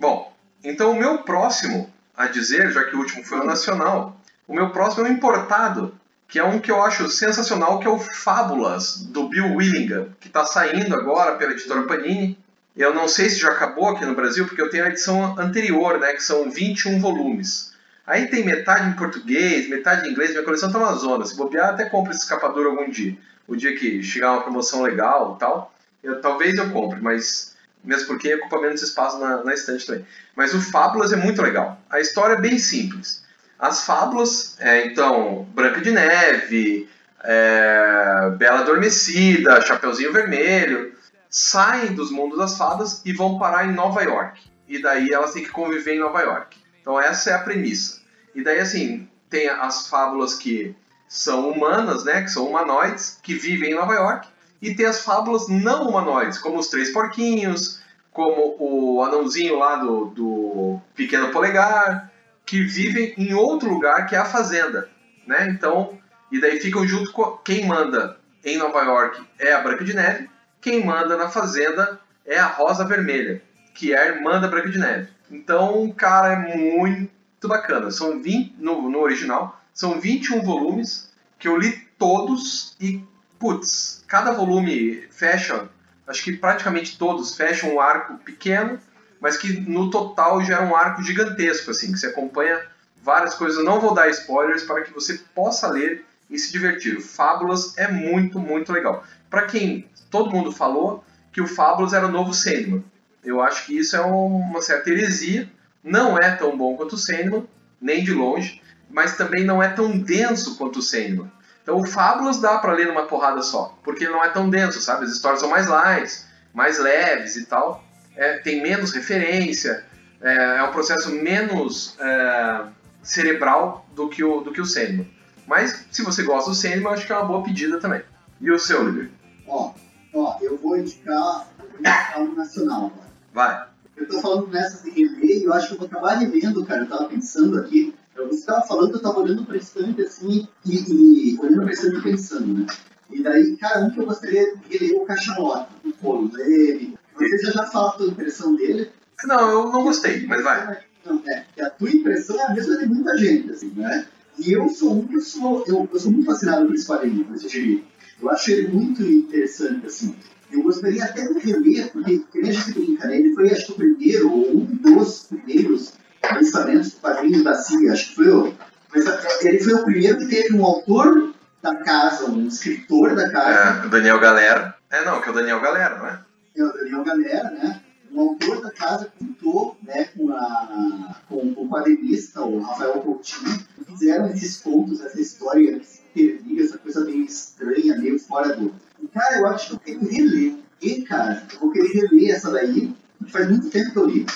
Speaker 1: Bom, então o meu próximo a dizer, já que o último foi o nacional, o meu próximo é o importado, que é um que eu acho sensacional, que é o Fábulas, do Bill Willingham, que está saindo agora pela editora Panini. Eu não sei se já acabou aqui no Brasil, porque eu tenho a edição anterior, né, que são 21 volumes. Aí tem metade em português, metade em inglês, minha coleção tá uma zona. Se bobear, até compro esse escapador algum dia. O dia que chegar uma promoção legal tal, eu, talvez eu compre, mas mesmo porque ocupa menos espaço na, na estante também. Mas o Fábulas é muito legal. A história é bem simples. As fábulas, é, então, Branca de Neve, é, Bela Adormecida, Chapeuzinho Vermelho, saem dos mundos das fadas e vão parar em Nova York. E daí elas têm que conviver em Nova York. Então essa é a premissa. E daí, assim, tem as fábulas que são humanas, né, que são humanoides, que vivem em Nova York. E tem as fábulas não humanoides, como os Três Porquinhos, como o anãozinho lá do, do Pequeno Polegar, que vivem em outro lugar que é a Fazenda, né? Então, e daí ficam junto com quem manda em Nova York é a Branca de Neve, quem manda na fazenda é a Rosa Vermelha, que é a irmã da Branca de Neve. Então, cara, é muito bacana. São 20, no, no original, são 21 volumes que eu li todos e, putz, cada volume fecha, acho que praticamente todos fecham um arco pequeno, mas que no total gera um arco gigantesco, assim, que você acompanha várias coisas. Eu não vou dar spoilers para que você possa ler e se divertir. Fábulas é muito, muito legal. Para quem todo mundo falou que o Fábulas era o novo Sandman. Eu acho que isso é uma certa heresia. Não é tão bom quanto o Sandman, nem de longe, mas também não é tão denso quanto o Sandman. Então o Fábulas dá para ler numa porrada só, porque ele não é tão denso, sabe? As histórias são mais light, mais leves e tal. É, tem menos referência, é, é um processo menos é, cerebral do que o, do que o Sandman. Mas se você gosta do Sandman, acho que é uma boa pedida também. E o seu, Oliver?
Speaker 2: Ó, ó, eu vou indicar, eu vou indicar um nacional agora.
Speaker 1: Vai.
Speaker 2: Eu tô falando nessas de reler e eu acho que eu vou acabar relendo, cara. Eu tava pensando aqui. Você estava falando, eu tava olhando pra estante assim e, e olhando pra estante e pensando, né? E daí, cara, um que eu gostaria de reler é o Cachalota, o Polo dele. Você já fala a tua impressão dele.
Speaker 1: Não, eu não gostei, mas vai.
Speaker 2: Não, é, que a tua impressão é a mesma de muita gente, assim, né? E eu sou um que eu sou, eu, eu sou muito fascinado por esse quadrinho, por esse gibi. Eu acho ele muito interessante, assim. Eu gostaria até de reler, porque, que nem a gente brinca, né? Ele foi, acho que, o primeiro, ou um dos primeiros lançamentos de quadrinhos da CIA. Acho que foi o. Mas ele foi o primeiro que teve um autor da casa, um escritor da casa.
Speaker 1: É, o Daniel Galera. É, não, que é o Daniel Galera, não é?
Speaker 2: O Daniel Galera, né? Um autor da casa contou né, com, a, com o quadrinista, o Rafael Coutinho, fizeram esses contos, essa história que se essa coisa meio estranha, meio fora do. Cara, eu acho que eu tenho que reler. E, cara, eu vou querer reler essa daí, faz muito tempo que eu li.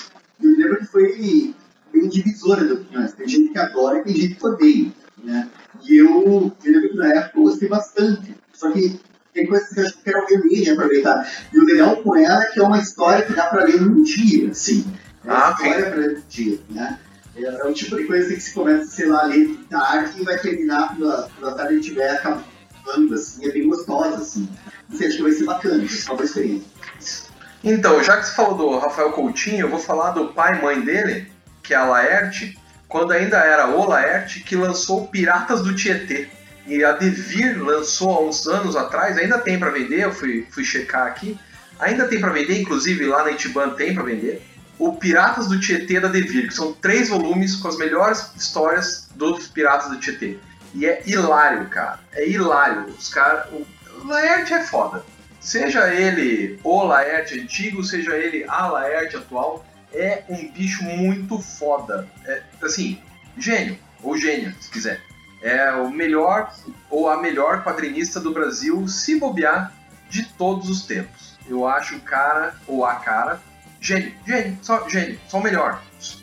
Speaker 2: Eu lembro que foi bem divisora de opiniões. Tem gente que adora e tem gente que odeia. Né? E eu, eu lembro que na época eu gostei bastante. Só que tem coisas que eu acho que quero reler e aproveitar. E o com ela é que é uma história que dá pra ler num dia, assim. É uma
Speaker 1: Ah,
Speaker 2: história pra ler num dia, né? É, é o tipo de coisa que se começa, sei lá, a ler de tarde e vai terminar pela, pela tarde e tiver acabando, assim. É bem gostosa, assim. Sei, acho que vai ser bacana, ser uma experiência.
Speaker 1: Então, já que você falou do Rafael Coutinho, eu vou falar do pai e mãe dele, que é a Laerte, quando ainda era o Laerte, que lançou Piratas do Tietê. E a Devir lançou há uns anos atrás, ainda tem para vender, eu fui, fui checar aqui. Ainda tem para vender, inclusive lá na Itiban tem para vender. O Piratas do Tietê da Devir, que são três volumes com as melhores histórias dos Piratas do Tietê. E é hilário, cara. É hilário. Os caras. O Laerte é foda. Seja ele o Laerte antigo, seja ele a Laerte atual, é um bicho muito foda. É, assim, gênio, ou gênia, se quiser. É o melhor ou a melhor quadrinista do Brasil, se bobear, de todos os tempos. Eu acho o cara, ou a cara, gênio, gênio, só gênio, só o melhor.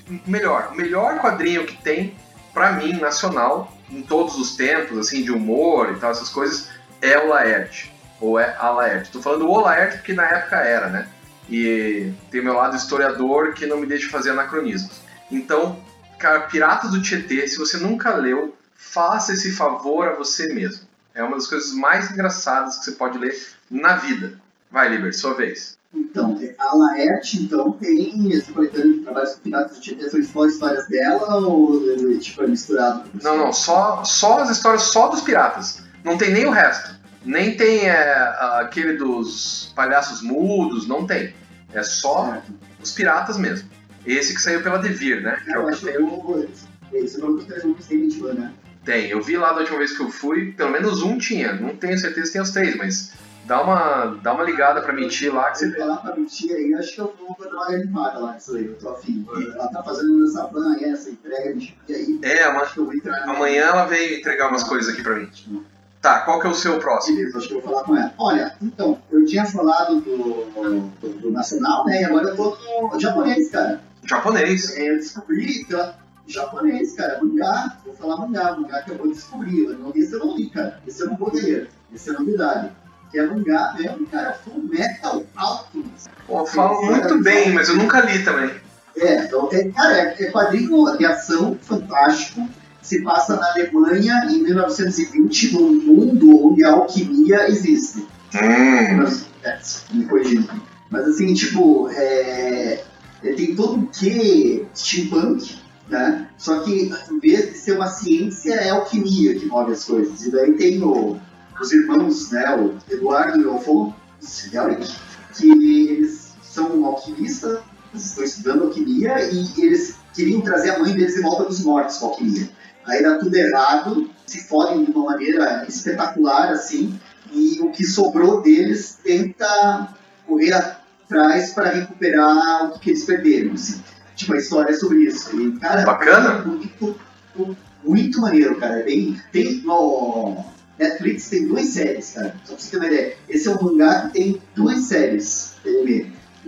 Speaker 1: O melhor, o melhor quadrinho que tem, pra mim, nacional, em todos os tempos, assim, de humor e tal, essas coisas, é o Laerte. Ou é a Laerte. Tô falando o Laerte porque na época era, né? E tem meu lado historiador que não me deixa fazer anacronismos. Então, cara, Piratas do Tietê, se você nunca leu, faça esse favor a você mesmo. É uma das coisas mais engraçadas que você pode ler na vida. Vai, Liber, sua vez.
Speaker 2: Então, a Laerte, então, tem esse coletâneo de trabalhos com Piratas do Tietê, são só histórias dela ou tipo, é misturado?
Speaker 1: Não, não, só, só as histórias só dos piratas. Não tem nem o resto. Nem tem é, aquele dos palhaços mudos, não tem. É só
Speaker 2: Certo.
Speaker 1: os piratas mesmo. Esse que saiu pela Devir, né? Que é
Speaker 2: Eu
Speaker 1: o que
Speaker 2: acho que
Speaker 1: eu.
Speaker 2: Esse nome dos três tem 21, né?
Speaker 1: Tem, eu vi lá da última vez que eu fui, pelo menos um tinha. Não tenho certeza se tem os três, mas dá uma, dá uma ligada pra mentir lá que você
Speaker 2: eu falar pra mentir aí, acho que eu vou dar uma garimpada lá nisso aí, eu tô afim. Ela tá fazendo essa van, essa entrega e aí.
Speaker 1: É,
Speaker 2: Acho que eu vou entrar.
Speaker 1: amanhã ela veio entregar umas coisas aqui pra mim. Tá, qual que é o seu próximo?
Speaker 2: Beleza, acho que eu vou falar com ela. Olha, então, eu tinha falado do, do, do Nacional, né? E agora eu tô no japonês, cara.
Speaker 1: Japonês.
Speaker 2: É, eu descobri pela japonês, cara, mangá. Vou falar mangá, mangá que eu vou descobrir. Esse eu não li, cara. Esse eu não vou ler. Esse é novidade. Que é mangá mesmo, cara, Full Metal Alchemist.
Speaker 1: Pô, falo muito bem, mas eu nunca li também.
Speaker 2: É, então, é, cara, é, é quadrinho de ação fantástico. Se passa na Alemanha em 1920, num mundo onde a alquimia existe.
Speaker 1: Hum.
Speaker 2: Cats, me corrigindo. Mas assim, tipo, é, tem todo o que steampunk, né? Só que em vez de ser uma ciência, é alquimia que move as coisas. E daí tem o, os irmãos, né? O Eduardo e o Alfonso, que eles são alquimistas, estão estudando alquimia e eles queriam trazer a mãe deles de volta dos mortos com a alquimia. Aí dá tudo errado, se fodem de uma maneira espetacular, assim, e o que sobrou deles tenta correr atrás para recuperar o que eles perderam. Assim. Tipo, a história é sobre isso. E, cara,
Speaker 1: Bacana.
Speaker 2: É muito, muito, muito maneiro, cara. Bem, tem no Netflix tem duas séries, cara. Só pra você ter uma ideia. Esse é um mangá que tem duas séries.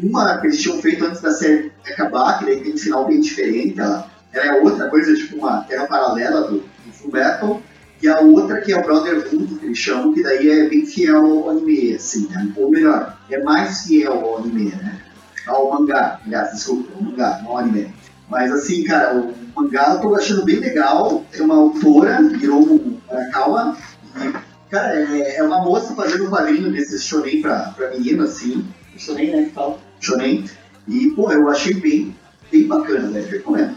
Speaker 2: Uma que eles tinham feito antes da série acabar, que daí tem um final bem diferente. Ela, ela é outra coisa, tipo uma terra paralela do, do Full Metal. E a outra que é o Brotherhood, que eles chamam, que daí é bem fiel ao anime, assim, né? Ou melhor, é mais fiel ao anime, né? Ao mangá, aliás, desculpa, ao mangá, não ao anime. Mas assim, cara, o mangá eu tô achando bem legal. É uma autora, Hiromu Arakawa. Cara, é, é uma moça fazendo um quadrinho desses shonen pra, pra menina, assim. Shonen, né, que fala? Shonen. E, pô, eu achei bem, bem bacana, né? Recomendo.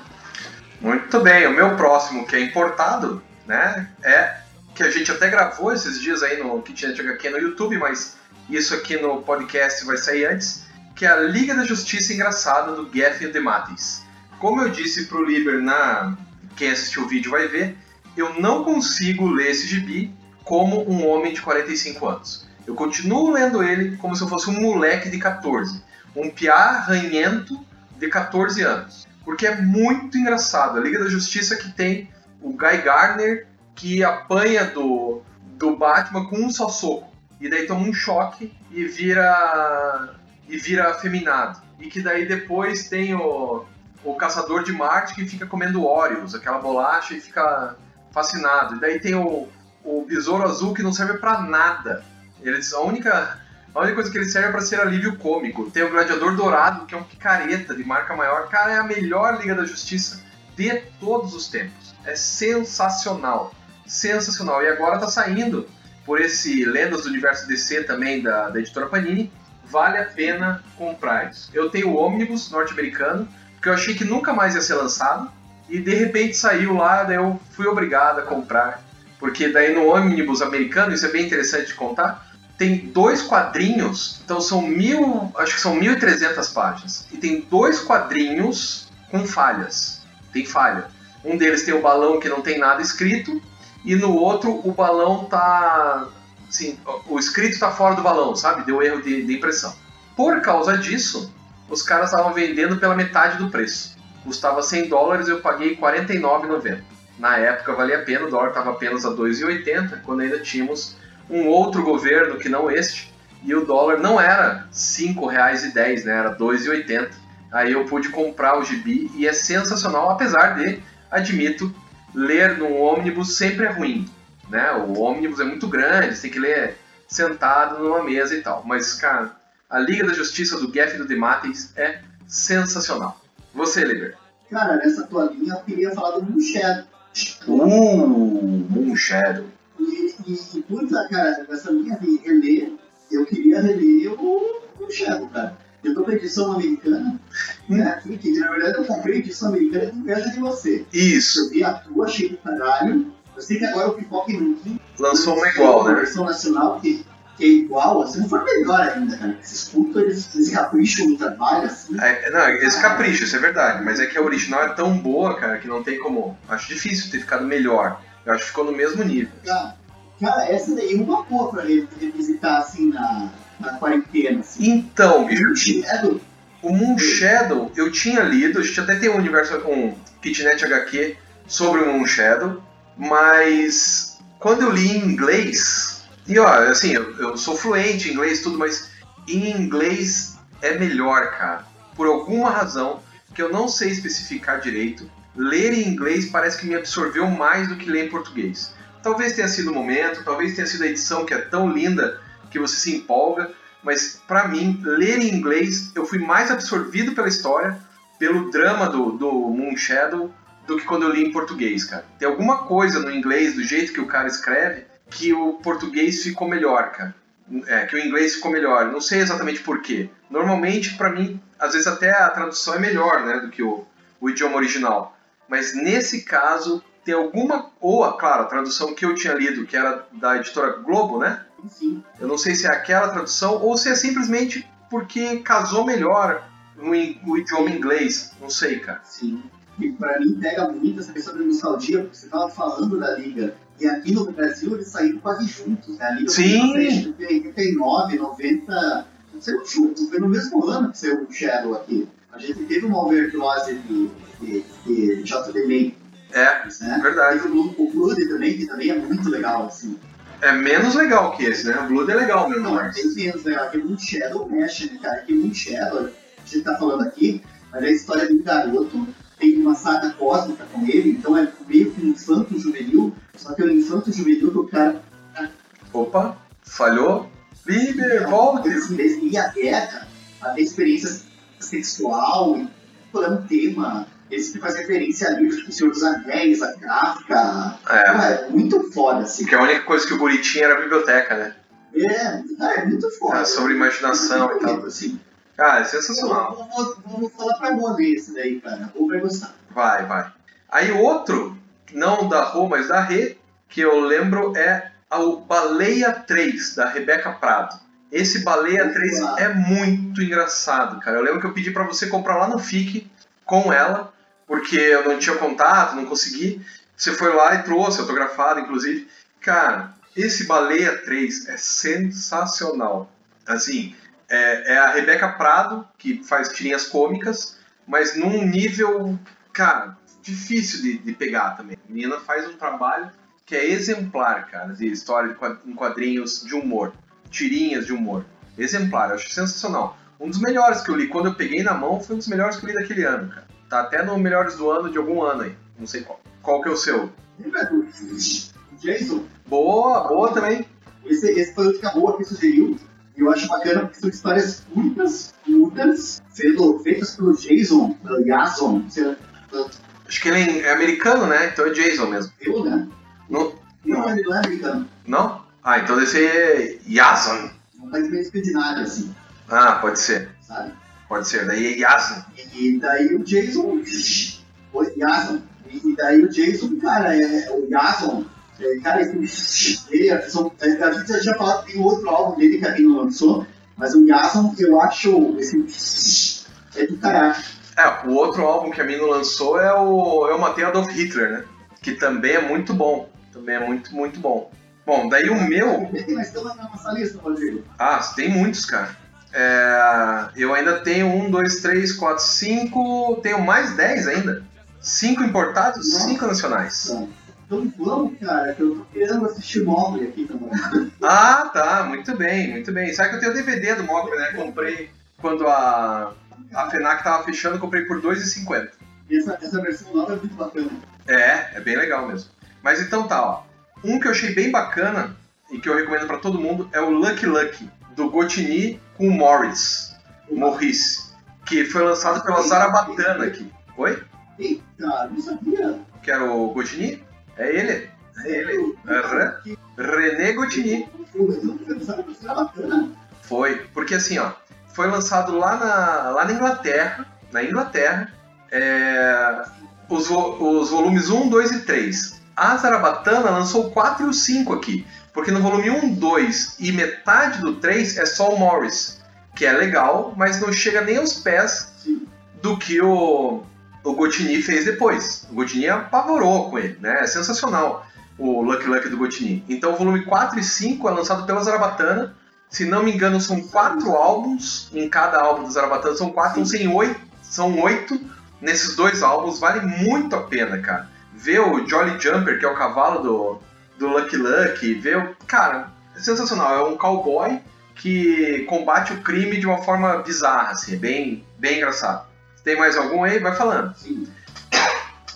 Speaker 1: Muito bem, o meu próximo, que é importado, né, é que a gente até gravou esses dias aí no Kitnet HQ no YouTube, mas isso aqui no podcast vai sair antes, que é a Liga da Justiça Engraçada do Geffen de Matis. Como eu disse pro Liber na quem assistiu o vídeo vai ver, eu não consigo ler esse gibi como um homem de 45 anos. Eu continuo lendo ele como se eu fosse um moleque de 14, um piá ranhento de 14 anos. Porque é muito engraçado. A Liga da Justiça que tem o Guy Gardner que apanha do, do Batman com um só soco. E daí toma um choque e vira e vira afeminado. E que daí depois tem o, o Caçador de Marte que fica comendo Oreos, aquela bolacha, e fica fascinado. E daí tem o, o Besouro Azul que não serve para nada. Eles, a única a única coisa que ele serve é para ser alívio cômico. Tem o Gladiador Dourado, que é um picareta de marca maior. Cara, é a melhor Liga da Justiça de todos os tempos. É sensacional. Sensacional. E agora tá saindo por esse Lendas do Universo DC também da, da editora Panini. Vale a pena comprar isso. Eu tenho o Omnibus norte-americano, que eu achei que nunca mais ia ser lançado. E de repente saiu lá, daí eu fui obrigado a comprar. Porque daí no Omnibus americano, isso é bem interessante de contar, tem dois quadrinhos, então são mil, acho que são 1.300 páginas, e tem dois quadrinhos com falhas. Tem falha. Um deles tem o balão que não tem nada escrito, e no outro o balão tá. Assim, o escrito tá fora do balão, sabe? Deu erro de, de impressão. Por causa disso, os caras estavam vendendo pela metade do preço. Custava 100 dólares eu paguei 49,90. Na época valia a pena, o dólar estava apenas a 2,80, quando ainda tínhamos um outro governo que não este, e o dólar não era R$ 5,10, né? Era 2,80. Aí eu pude comprar o gibi e é sensacional, apesar de, admito, ler no ônibus sempre é ruim, né? O ônibus é muito grande, você tem que ler sentado numa mesa e tal. Mas, cara, a Liga da Justiça do Geff e do Demates é sensacional. Você, Liber?
Speaker 2: Cara, nessa tua linha eu queria falar do Shadow.
Speaker 1: Uh, Moon Shadow.
Speaker 2: E, e, e puta, cara, nessa linha de reler, eu queria reler o Moon Shadow, cara. Eu tô com a edição americana, né? Que na verdade eu comprei a edição americana de inveja de você.
Speaker 1: Isso.
Speaker 2: Eu vi a tua, achei do caralho. Eu sei que agora o Pipoca Nanquim
Speaker 1: Lançou uma igual, né?
Speaker 2: versão nacional que, que é igual, assim, não for melhor ainda, cara. Esses putos, eles, eles capricham no trabalho, assim.
Speaker 1: É, não, esse capricho, isso é verdade. Mas é que a original é tão boa, cara, que não tem como. Acho difícil ter ficado melhor. Eu acho que ficou no mesmo nível.
Speaker 2: Cara, cara essa daí é uma boa pra re- revisitar, assim, na, na quarentena, assim.
Speaker 1: Então,
Speaker 2: Moon Shadow,
Speaker 1: o Moon Shadow eu tinha lido, a gente até tem um universo, um Kitnet HQ sobre o Moon Shadow, mas quando eu li em inglês, e ó, assim, eu, eu sou fluente em inglês tudo, mas em inglês é melhor, cara. Por alguma razão que eu não sei especificar direito, ler em inglês parece que me absorveu mais do que ler em português. Talvez tenha sido o momento, talvez tenha sido a edição que é tão linda que você se empolga, mas pra mim, ler em inglês, eu fui mais absorvido pela história, pelo drama do, do Moon Shadow, do que quando eu li em português, cara. Tem alguma coisa no inglês, do jeito que o cara escreve, que o português ficou melhor, cara. é, que o inglês ficou melhor. Não sei exatamente por quê. Normalmente, para mim, às vezes até a tradução é melhor né, do que o, o idioma original. Mas nesse caso, tem alguma. Ou, claro, a tradução que eu tinha lido, que era da editora Globo, né?
Speaker 2: Sim.
Speaker 1: Eu não sei se é aquela tradução ou se é simplesmente porque casou melhor no, no idioma inglês. Não sei, cara.
Speaker 2: Sim. E pra mim pega muito essa questão da nostalgia, porque você tava falando da Liga. E aqui no Brasil eles saíram quase juntos, né? A Liga
Speaker 1: Sim.
Speaker 2: foi em 89, 90. Não sei juntos, foi no mesmo ano que saiu o Shadow aqui. A gente teve uma overdose de, de, de JD May,
Speaker 1: É,
Speaker 2: né?
Speaker 1: verdade.
Speaker 2: Teve o Blood, também, que também é muito legal, assim.
Speaker 1: É menos legal que esse, né? O Blood é legal mesmo,
Speaker 2: Não, é bem menos legal. Aqui Moon Shadow mexe, né, cara? Aqui Moon Shadow, a gente tá falando aqui, mas é a história de um garoto, tem uma saga cósmica com ele, então é meio que um infanto juvenil, só que é um infanto juvenil que o cara
Speaker 1: Opa, falhou. Liber, volte!
Speaker 2: assim, e a guerra, a experiência sexual, todo é um tema. Ele sempre faz referência a livros do Senhor dos Anéis, a Kafka.
Speaker 1: É,
Speaker 2: Cara, é muito foda, assim.
Speaker 1: que a única coisa que o Guri tinha era a biblioteca, né?
Speaker 2: É, cara, é muito foda.
Speaker 1: É, sobre imaginação e tal.
Speaker 2: Assim.
Speaker 1: Ah, é sensacional.
Speaker 2: Vou, vou, vou falar pra ler esse daí, cara. Ou vai gostar.
Speaker 1: Vai, vai. Aí outro, não da Rô, mas da Rê, que eu lembro é o Baleia 3, da Rebeca Prado. Esse Baleia 3 é muito engraçado, cara. Eu lembro que eu pedi pra você comprar lá no FIC com ela, porque eu não tinha contato, não consegui. Você foi lá e trouxe, autografado, inclusive. Cara, esse Baleia 3 é sensacional. Assim, é, é a Rebeca Prado, que faz tirinhas cômicas, mas num nível, cara, difícil de, de pegar também. A menina faz um trabalho que é exemplar, cara, de história em quadrinhos de humor, tirinhas de humor. Exemplar, eu acho sensacional. Um dos melhores que eu li, quando eu peguei na mão, foi um dos melhores que eu li daquele ano, cara. Tá até no melhores do ano de algum ano aí, não sei qual. Qual que é o seu?
Speaker 2: Jason?
Speaker 1: Boa, boa também.
Speaker 2: Esse, esse foi o que a Rô aqui sugeriu. E eu acho bacana porque são histórias curtas, curtas, feito- feitas pelo Jason, pelo Jason, sei lá,
Speaker 1: Acho que ele é americano, né? Então é Jason mesmo.
Speaker 2: eu, né?
Speaker 1: Não?
Speaker 2: Não, ele não é americano.
Speaker 1: Não? Ah, então deve ser Jason.
Speaker 2: É um país meio escandinavo, assim,
Speaker 1: Ah, pode ser.
Speaker 2: sabe?
Speaker 1: Pode ser. Daí é Jason.
Speaker 2: E daí o Jason. O Jason. E daí o Jason, cara, é, o Jason. é, cara, esse- ele, é- é, a gente já tinha falado que tem outro álbum dele que a gente não lançou, mas o Jason, eu acho. Esse, é do caralho.
Speaker 1: É, o outro álbum que a Mino lançou é o Eu Matei Adolf Hitler, né? Que também é muito bom. Também é muito, muito bom. Bom, daí o meu.
Speaker 2: Na nossa lista, Rodrigo.
Speaker 1: Ah, tem muitos, cara. É, eu ainda tenho um, dois, três, quatro, cinco. Tenho mais dez ainda. Cinco importados,
Speaker 2: Nossa.
Speaker 1: cinco nacionais.
Speaker 2: Então vamos, cara, que eu tô querendo assistir Mogli aqui também.
Speaker 1: Ah, tá. Muito bem, muito bem. Sabe que eu tenho o DVD do Mogli, né? Comprei quando a, a FENAC tava fechando, eu comprei por R$ 2,50.
Speaker 2: E essa, essa versão nova é muito bacana.
Speaker 1: É, é bem legal mesmo. Mas então tá, ó. Um que eu achei bem bacana e que eu recomendo pra todo mundo é o Lucky Lucky, do Gotini com o Morris, o Morris, que foi lançado pela Zarabatana aqui. Oi?
Speaker 2: Eita, não sabia.
Speaker 1: Que era o Gotini? É ele? É ele.
Speaker 2: Que-
Speaker 1: René Gotini. Foi, porque assim, ó, foi lançado lá na, lá na Inglaterra, na Inglaterra, é, os, os volumes 1, 2 e 3. A Zarabatana lançou o 4 e o 5 aqui, porque no volume 1, 2 e metade do 3 é só o Morris, que é legal, mas não chega nem aos pés do que o, o Gotini fez depois. O Gotini apavorou com ele, né? É sensacional o Lucky Lucky do Gotini. Então o volume 4 e 5 é lançado pela Zarabatana. Se não me engano, são quatro álbuns. Em cada álbum do Zarabatana são quatro, então são oito, são oito nesses dois álbuns. Vale muito a pena, cara. Ver o Jolly Jumper, que é o cavalo do, do Lucky Lucky, ver o. Cara, é sensacional. É um cowboy que combate o crime de uma forma bizarra, assim, é bem, bem engraçado. Tem mais algum aí? Vai falando.
Speaker 2: Sim.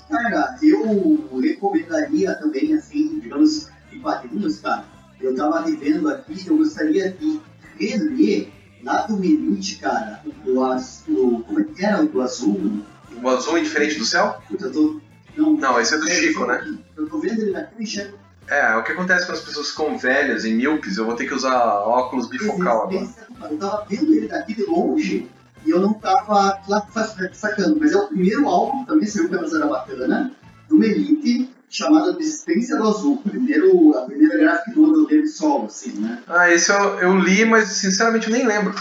Speaker 2: Cara, eu recomendaria também, assim, digamos, em quadrinhos, cara. Eu tava revendo aqui, eu gostaria de reler lá do Minute, cara, o azul. Como é que era o azul?
Speaker 1: O azul indiferente do céu?
Speaker 2: Puta, eu tô. Não,
Speaker 1: Não, esse é do
Speaker 2: é,
Speaker 1: Chico, né?
Speaker 2: aqui. Eu tô vendo ele eu enxergo.
Speaker 1: É, o que acontece quando as pessoas ficam velhas e míopes, eu vou ter que usar óculos bifocal agora.
Speaker 2: Eu tava vendo ele daqui de longe e eu não tava lá sacando, mas é o primeiro álbum, também saiu pela Zarabatana, do Elite, chamado Desistência do Azul. Primeiro, a primeira graphic novel dele solo, assim, né?
Speaker 1: Ah, esse eu, eu li, mas sinceramente eu nem lembro.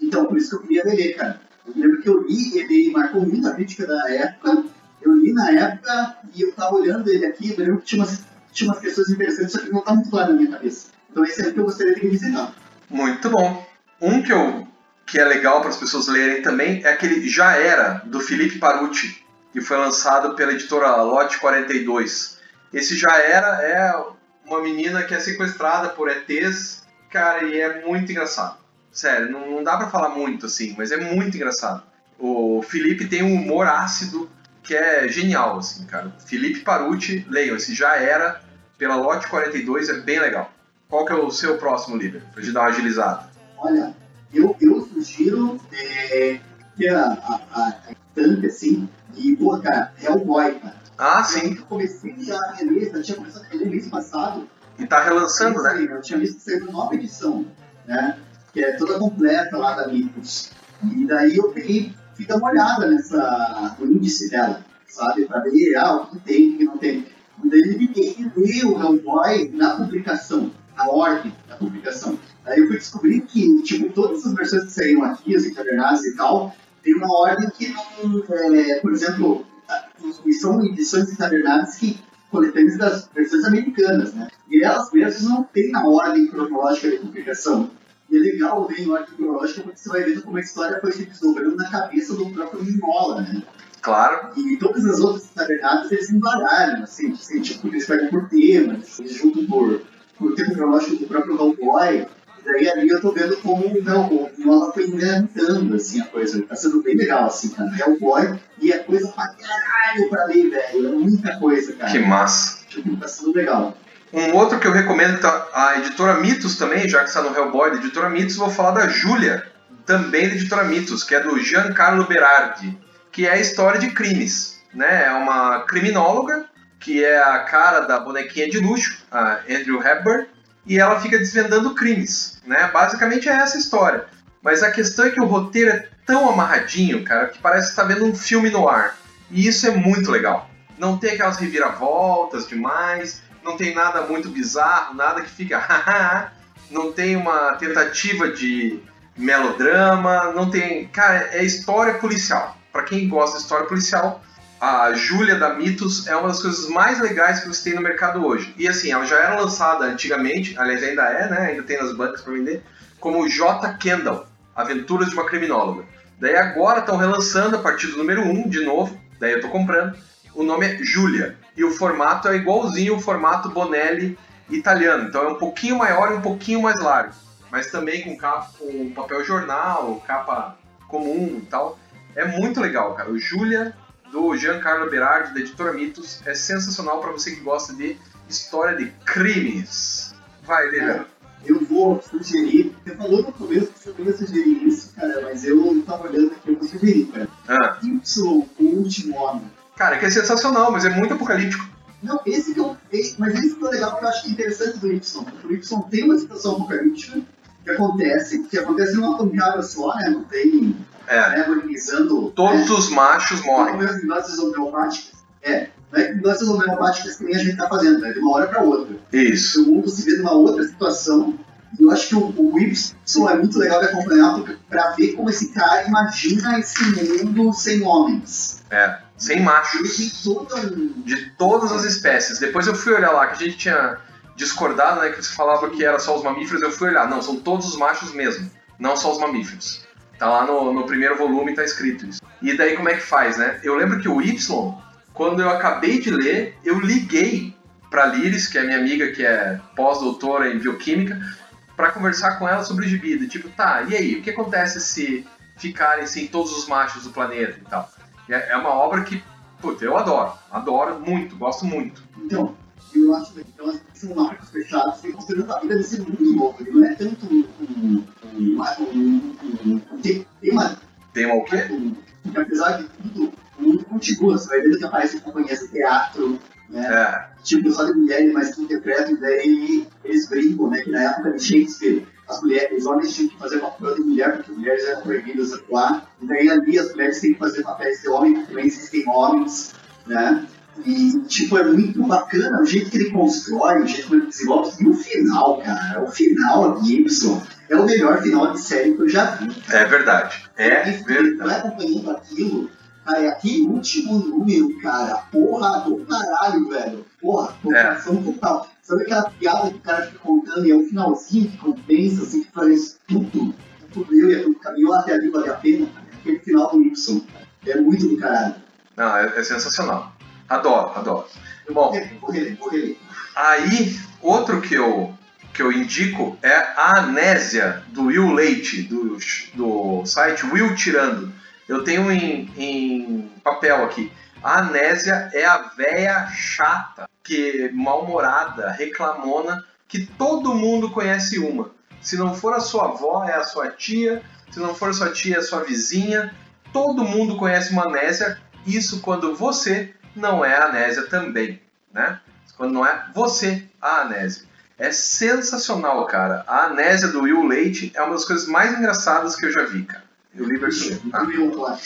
Speaker 2: Então, por isso que eu queria ler, cara. Eu lembro que eu li, ele marcou muita crítica da época. Eu li na época e eu tava olhando ele aqui, eu lembro que tinha umas, tinha umas questões interessantes, só que não tá muito claro na minha cabeça. Então esse é o que eu gostaria de revisitar.
Speaker 1: Muito bom. Um que, eu, que é legal para as pessoas lerem também é aquele Já Era, do Felipe Parucci, que foi lançado pela editora Lote 42. Esse Já Era é uma menina que é sequestrada por ETs, cara, e é muito engraçado. Sério, não, não dá para falar muito assim, mas é muito engraçado. O Felipe tem um humor ácido que é genial, assim, cara. Felipe Parucci, leiam, esse Já Era, pela Lote 42, é bem legal. Qual que é o seu próximo livro? Pra gente dar uma agilizada.
Speaker 2: Olha, eu, eu sugiro é, que a, a, a, assim, e, pô, cara, Hellboy, cara.
Speaker 1: Ah, sim.
Speaker 2: Eu comecei a ler, eu tinha começado a ler mês passado.
Speaker 1: E tá relançando, né?
Speaker 2: Eu tinha visto que saiu nova edição, né? Que é toda completa lá da Mitos. E daí eu peguei, fui dar uma olhada nessa, no índice dela, sabe? Pra ver ah, o que tem, o que não tem. E daí eu liguei e li o Hellboy na publicação, na ordem da publicação. Aí eu fui descobrir que, tipo, todas as versões que saíram aqui, as encadernadas e tal, tem uma ordem que não, é, por exemplo, são edições encadernadas que coletâneas das versões americanas, né? E elas mesmas não têm a ordem cronológica de publicação. E é legal ver em ordem cronológica porque você vai vendo como a história foi se desdobrando na cabeça do próprio Mingola, né?
Speaker 1: Claro.
Speaker 2: E todas as outras encadernadas eles embaralham, assim, assim, tipo, eles pegam por temas, eles juntam por, por tempo cronológico do próprio Hellboy. Daí ali eu tô vendo como não, o Mingola foi inventando, assim, a coisa. Tá sendo bem legal, assim, cara. Hellboy e é coisa pra caralho pra ler, velho. É muita coisa, cara.
Speaker 1: Que massa.
Speaker 2: Tipo, tá sendo legal.
Speaker 1: Um outro que eu recomendo, tá, a editora Mitos também, já que está no Hellboy, da editora Mitos, vou falar da Júlia, também da editora Mitos, que é do Giancarlo Berardi, que é a história de crimes. Né? É uma criminóloga, que é a cara da bonequinha de luxo, a Andrew Hepburn, e ela fica desvendando crimes. Né? Basicamente é essa a história. Mas a questão é que o roteiro é tão amarradinho, cara, que parece que está vendo um filme no ar. E isso é muito legal. Não tem aquelas reviravoltas demais, não tem nada muito bizarro, nada que fica <laughs> não tem uma tentativa de melodrama, não tem, cara, é história policial. Para quem gosta de história policial, a Júlia da Mitos é uma das coisas mais legais que você tem no mercado hoje. E assim, ela já era lançada antigamente, aliás ainda é, né? Ainda tem nas bancas para vender, como J. Kendall, Aventuras de uma Criminóloga. Daí agora estão relançando a partir do número 1 de novo, daí eu tô comprando. O nome é Júlia e o formato é igualzinho o formato Bonelli italiano, então é um pouquinho maior e um pouquinho mais largo, mas também com, capa, com papel jornal, capa comum e tal. É muito legal, cara. O Júlia do Giancarlo Berardi, da editora Mitos, é sensacional para você que gosta de história de crimes. Vai, Lilian.
Speaker 2: Eu vou sugerir, você falou no começo que você não ia sugerir isso, cara, mas eu tava olhando aqui, eu vou sugerir, cara.
Speaker 1: Ah.
Speaker 2: Y, o último homem.
Speaker 1: Cara, que é sensacional, mas é muito apocalíptico.
Speaker 2: Não, esse que eu. esse- Mas esse que é legal que eu acho interessante do Y. porque O Y tem uma situação apocalíptica que acontece, que acontece numa campeada só, né? Não tem
Speaker 1: É.
Speaker 2: né, organizando.
Speaker 1: Todos os machos morrem.
Speaker 2: Como as doses homeopáticas. É, não é doses homeopáticas que nem a gente tá fazendo, é de uma hora para outra.
Speaker 1: Isso.
Speaker 2: O mundo se vê numa outra situação. E eu acho que o, o Y é muito legal de acompanhar para ver como esse cara imagina esse mundo sem homens.
Speaker 1: É. Sem machos.
Speaker 2: toda um.
Speaker 1: De todas as espécies. Depois eu fui olhar lá, que a gente tinha discordado, né? Que você falava que era só os mamíferos. Eu fui olhar. Não, são todos os machos mesmo. Não só os mamíferos. Tá lá no, no primeiro volume, tá escrito isso. E daí como é que faz, né? Eu lembro que o Y, quando eu acabei de ler, eu liguei pra Liris, que é minha amiga, que é pós-doutora em bioquímica, pra conversar com ela sobre o gibi. Tipo, tá, e aí? O que acontece se ficarem sem todos os machos do planeta e tal? E É é uma obra que, puta, eu adoro. Adoro muito, gosto muito.
Speaker 2: Então, eu acho que então, são marcos fechados que considerando a vida desse mundo novo. Não é tanto um. um, um, um, tem, tem uma.
Speaker 1: Tema o quê?
Speaker 2: Um, que apesar de tudo, o mundo continua. Você vai vendo que aparecem companhias de teatro, né?
Speaker 1: É,
Speaker 2: Tipo, só de mulheres, mas que interpretam, e daí eles brincam, né? Que na época de Shakespeare, as mulheres, os homens tinham que fazer papel de mulher, porque mulheres eram proibidas de atuar. E daí ali as mulheres têm que fazer papéis de homem, porque também existem homens, né? E, tipo, é muito bacana o jeito que ele constrói, o jeito que ele desenvolve. E o final, cara, o final Gibson é o melhor final de série que eu já vi.
Speaker 1: é verdade. É
Speaker 2: E ele vai
Speaker 1: verdade.
Speaker 2: acompanhando aquilo, cara, e aquele último número, cara, porra do caralho, velho. Porra, tocação total. Sabe aquela piada que o cara fica contando e é o finalzinho que compensa, assim, que faz tudo. Tudo eu e tudo caminhou até ali, vale a pena. Aquele final do Y. É muito do caralho.
Speaker 1: Não, é, é sensacional. Adoro, adoro. Bom,
Speaker 2: vou reler.
Speaker 1: Aí, outro que eu, que eu indico é a Amnésia, do Will Leite, do, do site Will Tirando. Eu tenho em, em papel aqui. A Amnésia é a véia chata, que mal-humorada, reclamona, que todo mundo conhece uma. Se não for a sua avó, é a sua tia. Se não for a sua tia, é a sua vizinha. Todo mundo conhece uma amnésia. Isso quando você não é a também, né? Quando não é você a amnésia. É sensacional, cara. A amnésia do Will Leite é uma das coisas mais engraçadas que eu já vi, cara. E o Liberty.
Speaker 2: Muito bem, lá.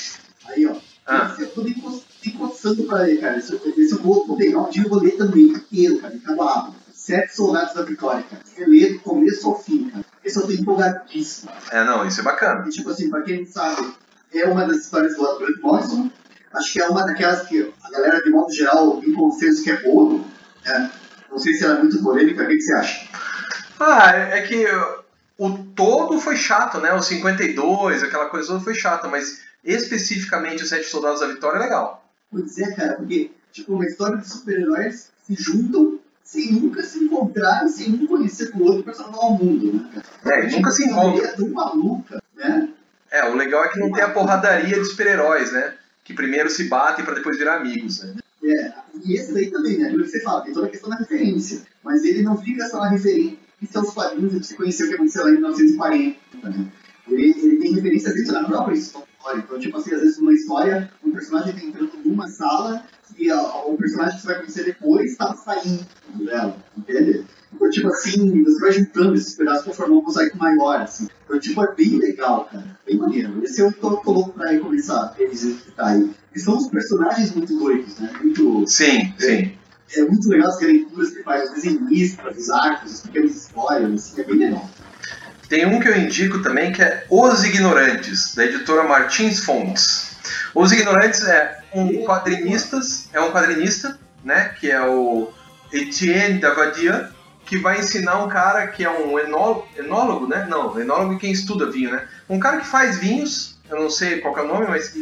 Speaker 2: Aí, ó.
Speaker 1: Ah.
Speaker 2: Eu tô me co- me coçando pra ler, cara. Esse, esse eu vou, pegar um dia e vou ler também inteiro, cara. Em cabo a. Sete Soldados da Vitória, cara. Eu leio do começo ao fim, cara. Esse eu tô empolgadíssimo.
Speaker 1: É, não, isso é bacana.
Speaker 2: E, tipo assim, pra quem não sabe, é uma das histórias do Grant Morrison. Acho que é uma daquelas que a galera, de modo geral, tem consenso que é boa. Né? Não sei se ela é muito polêmica. O que, que você acha?
Speaker 1: Ah, é é que o todo foi chato, né? O 52, aquela coisa toda foi chata, mas especificamente os Sete Soldados da Vitória é legal.
Speaker 2: Pois é, cara, porque, tipo, uma história de super-heróis se juntam sem nunca se encontrarem, sem um conhecer o outro pra salvar o mundo, né, cara?
Speaker 1: É, e nunca se
Speaker 2: Tipo,
Speaker 1: encontram.
Speaker 2: É tão maluca, né?
Speaker 1: É, o legal é que não tem a porradaria de super-heróis, né? Que primeiro se batem pra depois virar amigos, né?
Speaker 2: É, e esse daí também, né? Que você fala, tem toda a questão da referência. Mas ele não fica só na referência aos quadrinhos pra você conhecer o que aconteceu lá em 1940. Né? Ele, ele tem referências dentro da própria história. Então, tipo assim, às vezes numa história, um personagem tá entrando numa sala e o personagem que você vai conhecer depois estava saindo dela, entende? Então, tipo assim, você vai juntando esses pedaços pra formar um mosaico maior, assim. Então, tipo, é bem legal, cara. Bem maneiro. Esse eu tô, tô louco pra começar a revisitar aí. E são os personagens muito doidos, né? Muito
Speaker 1: Sim, sim.
Speaker 2: é muito legal as leituras que faz, os desenhistas, os arcos, as pequenas histórias, assim, é bem legal.
Speaker 1: Tem um que eu indico também que é Os Ignorantes, da editora Martins Fontes. Os Ignorantes é um quadrinistas, é um quadrinista, né, que é o Etienne Davadia, que vai ensinar um cara que é um enó- enólogo, né? Não, enólogo é quem estuda vinho, né? Um cara que faz vinhos, eu não sei qual é o nome, mas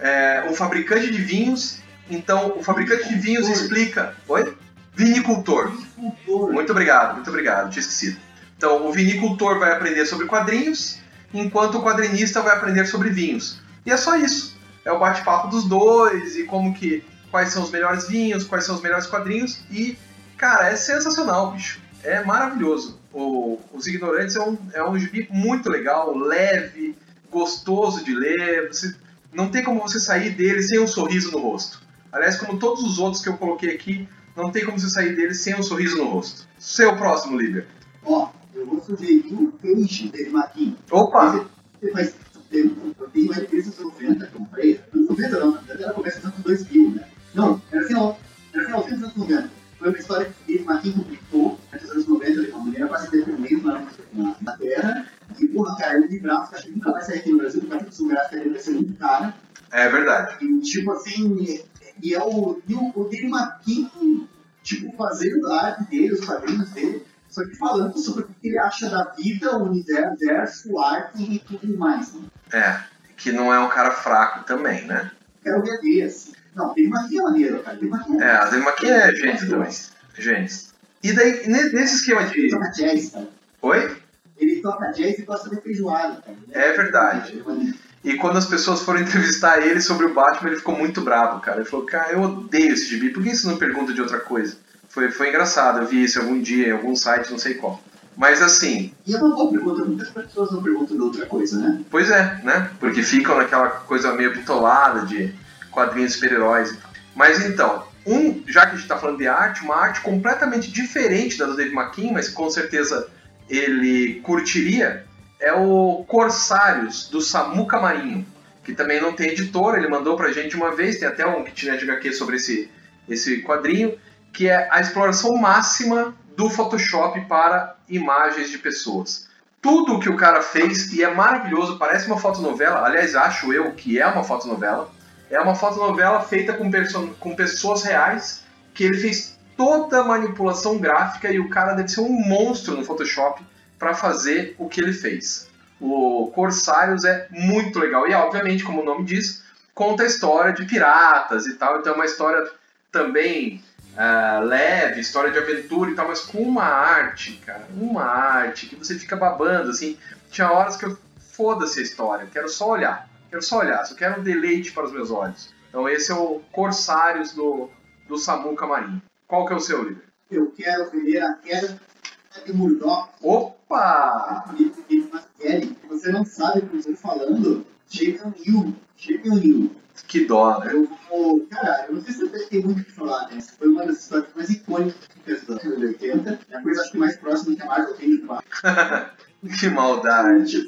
Speaker 1: é um fabricante de vinhos. Então, o fabricante de vinhos explica. Oi? Vinicultor.
Speaker 2: Escultor.
Speaker 1: Muito obrigado, muito obrigado, tinha esquecido. Então, o vinicultor vai aprender sobre quadrinhos, enquanto o quadrinista vai aprender sobre vinhos. E é só isso. É o bate-papo dos dois e como que quais são os melhores vinhos, quais são os melhores quadrinhos e cara, é sensacional, bicho. É maravilhoso. O, Os Ignorantes é um, é um gibi muito legal, leve, gostoso de ler. Você, não tem como você sair dele sem um sorriso no rosto. Aliás, como todos os outros que eu coloquei aqui, não tem como você sair dele sem um sorriso no rosto. Seu próximo, Lívia.
Speaker 2: Ó, eu vou sugerir um peixe dele, Marquinhos.
Speaker 1: Opa!
Speaker 2: Esse faz tempo, eu tenho ele desde os 90, que eu comprei. Anos 90 não, na verdade ela começa nos anos 2000, né? Não, era final, era finalzinho dos anos 90. Foi uma história que ele, Marquinhos, publicou nos anos 90, uma mulher quase dependendo na, na, na Terra. E, porra, cara, ele de braço, acho que nunca vai sair aqui no Brasil, porque a produção gráfica dele vai ser muito cara.
Speaker 1: É verdade.
Speaker 2: E, tipo assim, e é o, e o, o Dave McKean, tipo, fazendo a arte dele, os quadrinhos dele, só que falando sobre o que ele acha da vida, o universo, arte e tudo mais. Né?
Speaker 1: É. Que não é um cara fraco também, né?
Speaker 2: Quero ver dele, assim. Não, Dave McKean é maneiro, cara. Dave McKean
Speaker 1: É, a Dema aqui é gente também. Gente. E daí, ne- nesse esquema
Speaker 2: Ele
Speaker 1: de.
Speaker 2: toca jazz, cara.
Speaker 1: Oi?
Speaker 2: Ele toca jazz e gosta de feijoada, cara.
Speaker 1: É verdade. E quando as pessoas foram entrevistar ele sobre o Batman, ele ficou muito bravo, cara. Ele falou, cara, eu odeio esse gibi, por que você não pergunta de outra coisa? Foi, foi engraçado, eu vi isso algum dia em algum site, não sei qual. Mas assim,
Speaker 2: E é uma boa pergunta, muitas pessoas não perguntam de outra coisa, né?
Speaker 1: pois é, né? Porque ficam naquela coisa meio bitolada de quadrinhos de super-heróis. e tal. Mas então, Um, já que a gente está falando de arte, uma arte completamente diferente da do Dave McKean, mas com certeza ele curtiria, é o Corsários, do Samuca Marinho, que também não tem editor, ele mandou pra gente uma vez, tem até um kitnet HQ sobre esse, esse quadrinho, que é a exploração máxima do Photoshop para imagens de pessoas. Tudo o que o cara fez, e é maravilhoso, parece uma fotonovela, aliás, acho eu que é uma fotonovela, é uma fotonovela feita com, com pessoas reais, que ele fez toda a manipulação gráfica e o cara deve ser um monstro no Photoshop para fazer o que ele fez. O Corsários é muito legal e, obviamente, como o nome diz, conta a história de piratas e tal. Então é uma história também uh, leve, história de aventura e tal, mas com uma arte, cara, uma arte que você fica babando, assim. Tinha horas que eu foda-se a história, eu quero só olhar, quero só olhar, só quero um deleite para os meus olhos. Então esse é o Corsários do, do Samuca Marinho. Qual que é o seu livro?
Speaker 2: Eu quero ver a queda de Murdoch.
Speaker 1: Opa!
Speaker 2: Você não sabe o que eu estou falando? Chega Hill. Chega Hill.
Speaker 1: Que dó, né?
Speaker 2: Eu vou. Cara, eu não sei se você tem muito o que falar, né? Essa foi uma das histórias mais icônicas da década de 80. É a coisa acho que mais próxima que a Marvel tem de fato. <laughs>
Speaker 1: que maldade.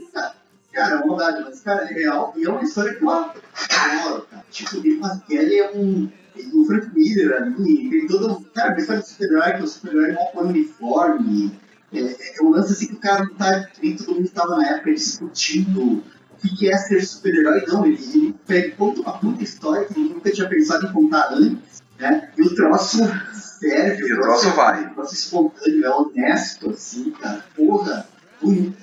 Speaker 2: Cara, é maldade, mas, cara, é real. E é uma história que eu adoro, cara. Tipo, o Kelly é um o Frank Miller ali, tem todo. Cara, história do super-herói, que o super-herói mal põe uniforme. É, é, é um lance assim que o cara não tá. Nem todo mundo estava na época discutindo o que, é ser super-herói, não. Ele, ele pega, conta uma puta história que nunca tinha pensado em contar antes, né? E o troço sério,
Speaker 1: e o troço vai.
Speaker 2: O troço espontâneo, é honesto, assim, cara. Porra, bonito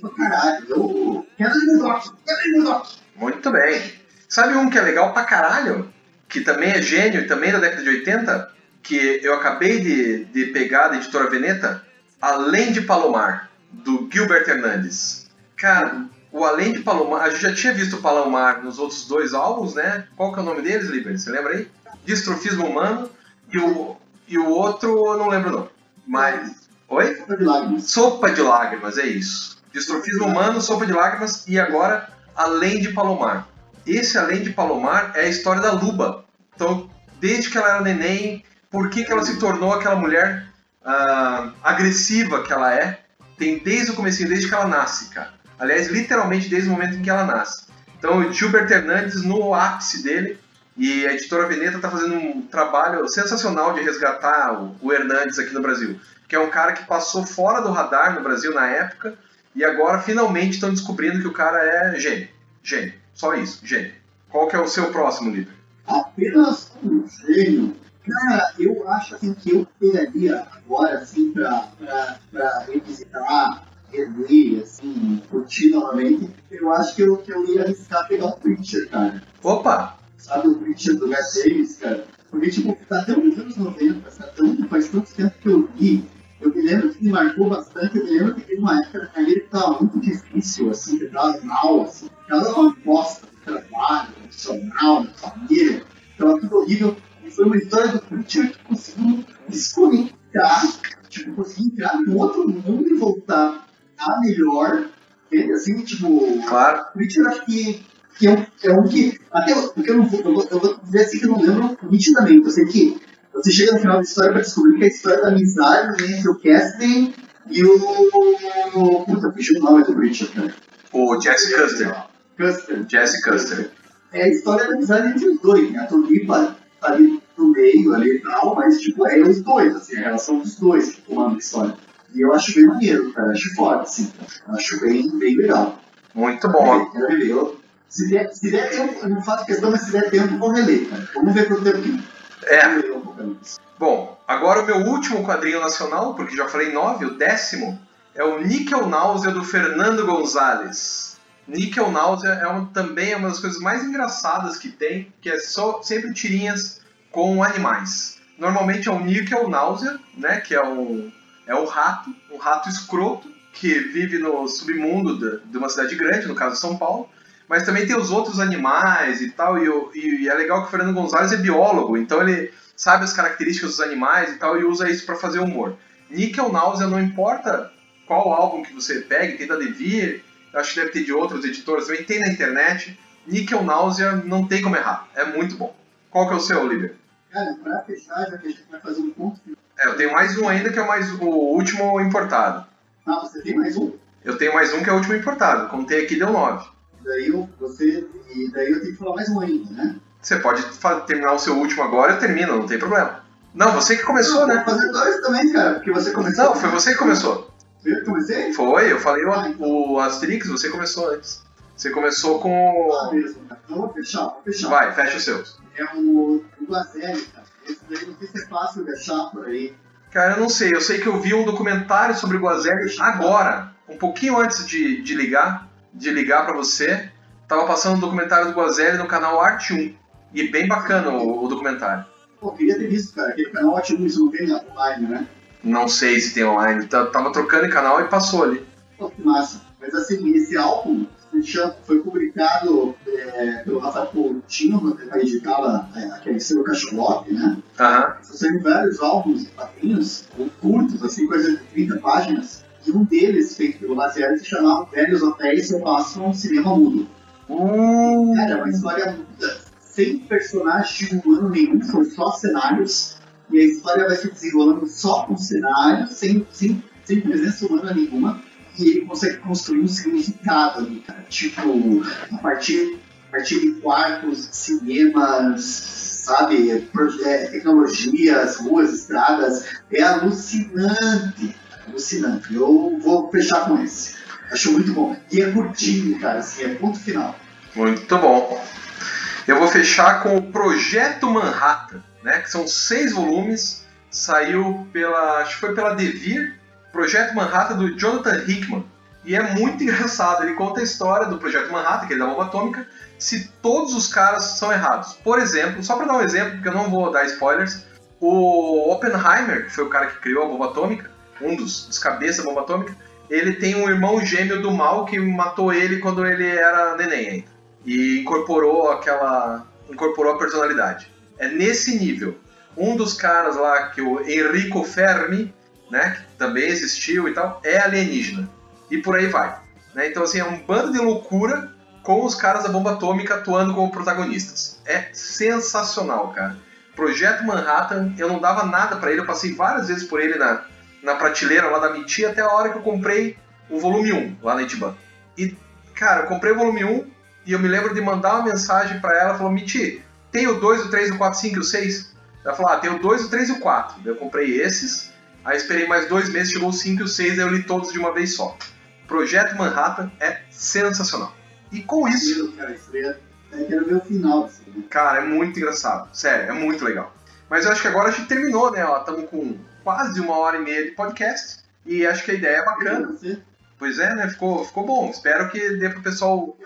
Speaker 2: pra caralho. Eu quero Murdoch, quero Murdoch.
Speaker 1: Muito bem. Sabe um que é legal pra caralho? Que também é gênio, também da década de 80, que eu acabei de, de pegar da editora Veneta, Além de Palomar, do Gilbert Hernandes. Cara, o Além de Palomar, a gente já tinha visto o Palomar nos outtos dois álbuns, né? Qual que é o nome deles, Liber? Você lembra aí? Distrofismo Humano e o, e o outro eu não lembro não. Mas. Oi?
Speaker 2: Sopa de Lágrimas.
Speaker 1: Sopa de Lágrimas, é isso. Distrofismo Humano, Sopa de Lágrimas e agora Além de Palomar. Esse Além de Palomar é a história da Luba. Então, desde que ela era neném, por que, que ela se tornou aquela mulher uh, agressiva que ela é? Tem desde o começo, desde que ela nasce, cara. Aliás, literalmente desde o momento em que ela nasce. Então, o Gilbert Hernandes, no ápice dele, e a editora Veneta está fazendo um trabalho sensacional de resgatar o, o Hernandes aqui no Brasil. Que é um cara que passou fora do radar no Brasil na época, e agora finalmente estão descobrindo que o cara é gênio. Gênio. Só isso, gênio. Qual que é o seu próximo livro?
Speaker 2: Apenas um gênio. Cara, eu acho assim que eu pegaria agora assim pra, pra, pra revisitar, rever, assim, curtir novamente. Eu acho que eu, que eu ia arriscar pegar o Preacher, cara.
Speaker 1: Opa!
Speaker 2: Sabe o Preacher do Matt Davis, cara? Porque, tipo, tá tão nos anos 90, tá tão, faz tanto tempo que eu vi. Eu me lembro que me marcou bastante, eu me lembro que teve uma época na carreira que tava muito difícil, assim, que tava mal, assim. Ela era uma bosta trabalho, profissional, na família, aquela tudo horrível. E foi uma história do Preacher que conseguiu desconectar, tipo, conseguir entrar no outro mundo e voltar a melhor. Assim, tipo,
Speaker 1: claro.
Speaker 2: o Preacher acho que, que é, um, é um que. Até porque eu não vou, eu vou, eu vou dizer assim que eu não lembro nitidamente. Eu sei que você chega no final da história para descobrir que é a história da amizade entre o Cassidy e o. Puta, fugiu o nome do Preacher, cara.
Speaker 1: O Jesse Custer.
Speaker 2: Custer.
Speaker 1: Jesse Custer.
Speaker 2: É a história da amizade entre os dois, né? A Tulipa tá ali no meio ali e tal, mas tipo, é os dois, assim, a relação dos dois comando a história. E eu acho bem maneiro, cara, acho foda, assim, acho bem, bem legal.
Speaker 1: Muito bom.
Speaker 2: Quero reler. Se der, se der tempo, eu não faço questão, mas se der tempo, eu vou reler, cara. Vamos ver quanto tempo que.
Speaker 1: É. Bom, agora o meu último quadrinho nacional, porque já falei nove, o décimo, é o Níquel Náusea do Fernando Gonzalez. Níquel Náusea é uma, também é uma das coisas mais engraçadas que tem, que é só sempre tirinhas com animais. Normalmente é o Níquel Náusea, né, que é um, é um rato, um rato escroto, que vive no submundo de, de uma cidade grande, no caso São Paulo, mas também tem os outros animais e tal, e, e, e é legal que o Fernando Gonzalez é biólogo, então ele sabe as características dos animais e tal, e usa isso para fazer humor. Níquel Náusea, não importa qual álbum que você pegue, tem da Devir, acho que deve ter de outros editores também, tem na internet. Níquel Náusea não tem como errar, é muito bom. Qual que é o seu, Oliver?
Speaker 2: Cara, pra fechar, já que a gente vai fazer um ponto.
Speaker 1: É, eu tenho mais um ainda que é o, mais, o último importado.
Speaker 2: Ah, você tem mais um?
Speaker 1: Eu tenho mais um que é o último importado. Contei aqui, deu nove.
Speaker 2: Daí eu, você, e daí eu tenho que falar mais um ainda, né?
Speaker 1: Você pode terminar o seu último agora e eu termino, não tem problema. Não, você que começou,
Speaker 2: Não,
Speaker 1: né?
Speaker 2: Vou fazer dois também, cara, porque você começou.
Speaker 1: Não, foi você que começou.
Speaker 2: Eu que comecei?
Speaker 1: Foi, eu falei
Speaker 2: Ah,
Speaker 1: o,
Speaker 2: então.
Speaker 1: o Asterix, você começou antes. Você começou
Speaker 2: Ah,
Speaker 1: com.
Speaker 2: mesmo, cara. Então vou fechar, vou fechar.
Speaker 1: Vai, fecha os seus.
Speaker 2: É o, o Guazelli, cara. Esse daí não sei se é fácil de achar por aí.
Speaker 1: Cara, eu não sei, eu sei que eu vi um documentário sobre o Guazelli agora, um pouquinho antes de, de ligar, de ligar para você. Tava passando um documentário do Guazelli no canal Arte 1. E bem bacana o, o documentário.
Speaker 2: Pô, queria ter visto, cara. Aquele canal ótimo, isso não tem online, né?
Speaker 1: Não sei se tem online. Tá- Tava trocando de canal e passou ali.
Speaker 2: Pô, que massa. Mas assim, esse álbum foi publicado é, pelo Rafael Coutinho, que editava é, aquele selo Cacholote, né?
Speaker 1: Aham.
Speaker 2: Saíram vários álbuns de quadrinhos, ou curtos, assim, coisa de 30 páginas. E um deles, feito pelo Lazier, se chamava Velhos Hotéis Se Passam um Cinema Mudo.
Speaker 1: Uh,
Speaker 2: Cara, é uma história muda, sem personagem humano nenhum, são só cenários. E a história vai se desenrolando só com cenários, sem, sem, sem presença humana nenhuma. E ele consegue construir um significado ali, cara. Tipo, a partir, a partir de quartos, cinemas, sabe, é, tecnologias, ruas, estradas. É alucinante. Alucinante. Eu vou fechar com esse. Acho muito bom. E é curtinho, cara, assim, é ponto final.
Speaker 1: Muito bom. Eu vou fechar com o Projeto Manhattan, né? Que são seis volumes. Saiu pela. Acho que foi pela Devir. Projeto Manhattan do Jonathan Hickman. E é muito engraçado. Ele conta a história do Projeto Manhattan, que é da bomba atômica, se todos os caras são errados. Por exemplo, só para dar um exemplo, porque eu não vou dar spoilers, o Oppenheimer, que foi o cara que criou a bomba atômica, um dos, dos cabeças da bomba atômica, ele tem um irmão gêmeo do mal que matou ele quando ele era neném ainda. E incorporou aquela. incorporou a personalidade. É nesse nível. Um dos caras lá, que o Enrico Fermi, né, que também existiu e tal, é alienígena. E por aí vai. né? Então, assim, é um bando de loucura com os caras da bomba atômica atuando como protagonistas. É sensacional, cara. Projeto Manhattan, eu não dava nada pra ele, eu passei várias vezes por ele na, na prateleira lá da Miti até a hora que eu comprei o volume 1 lá na Itiban. E, cara, eu comprei o volume 1 e eu me lembro de mandar uma mensagem pra ela, falou, Miti, tem o 2, o 3, o 4, o 5 e o 6? Ela falou, ah, tem o 2, o 3 e o 4. Daí eu comprei esses, aí esperei mais dois meses, chegou o 5 e o 6, aí eu li todos de uma vez só. Projeto Manhattan é sensacional. E com isso,
Speaker 2: cara, eu quero ver o final disso. Né?
Speaker 1: Cara, é muito engraçado. Sério, é muito legal. Mas eu acho que agora a gente terminou, né? Estamos com quase uma hora e meia de podcast. E acho que a ideia é bacana.
Speaker 2: Você?
Speaker 1: Pois é, né? Ficou, ficou bom. Espero que dê pro pessoal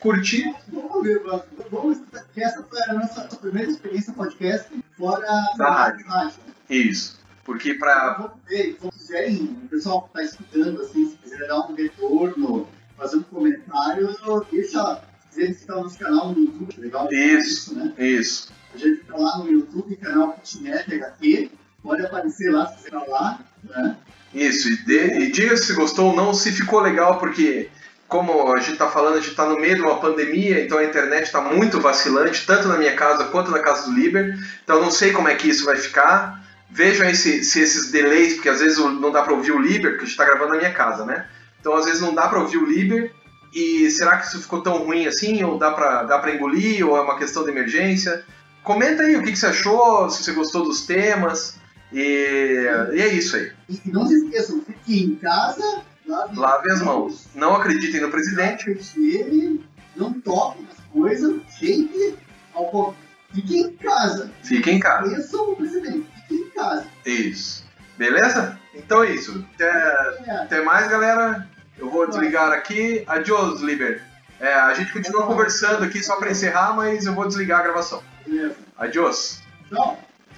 Speaker 1: curtir.
Speaker 2: Vamos ver, vamos. Que essa foi a nossa primeira experiência podcast fora
Speaker 1: Da rádio.
Speaker 2: rádio.
Speaker 1: Isso. Porque pra.
Speaker 2: Vamos ver, se quiserem, o pessoal que está escutando, assim, se quiser dar um retorno, fazer um comentário, deixa. Se quiserem citar o nosso canal no YouTube, legal.
Speaker 1: Isso.
Speaker 2: né?
Speaker 1: Isso.
Speaker 2: A gente tá lá no YouTube, canal Kitnet HQ, pode aparecer lá se você tá lá, né?
Speaker 1: Isso. E, dê- e diga se gostou ou não, se ficou legal, porque. Como a gente tá falando, a gente tá no meio de uma pandemia, então a internet tá muito vacilante, tanto na minha casa quanto na casa do Liber. Então não sei como é que isso vai ficar. Vejam aí se, se esses delays, porque às vezes não dá pra ouvir o Liber, porque a gente tá gravando na minha casa, né? Então às vezes não dá pra ouvir o Liber. E será que isso ficou tão ruim assim? Ou dá pra, dá pra engolir? Ou é uma questão de emergência? Comenta aí o que, que você achou, se você gostou dos temas. E, e é isso aí.
Speaker 2: E não se esqueçam, fiquem em casa, lavem
Speaker 1: Lave as mãos. Não acreditem no presidente.
Speaker 2: ele, não toquem as coisas, gente, co- fiquem em casa.
Speaker 1: Fiquem em casa.
Speaker 2: Conheçam o presidente, fiquem em casa.
Speaker 1: Isso. Beleza? Então é isso. Até,
Speaker 2: É,
Speaker 1: até mais, galera. Eu vou desligar aqui. Adiós, Liber. É, a gente continua conversando aqui só para encerrar, mas eu vou desligar a gravação.
Speaker 2: beleza.
Speaker 1: Adiós.
Speaker 2: Tchau.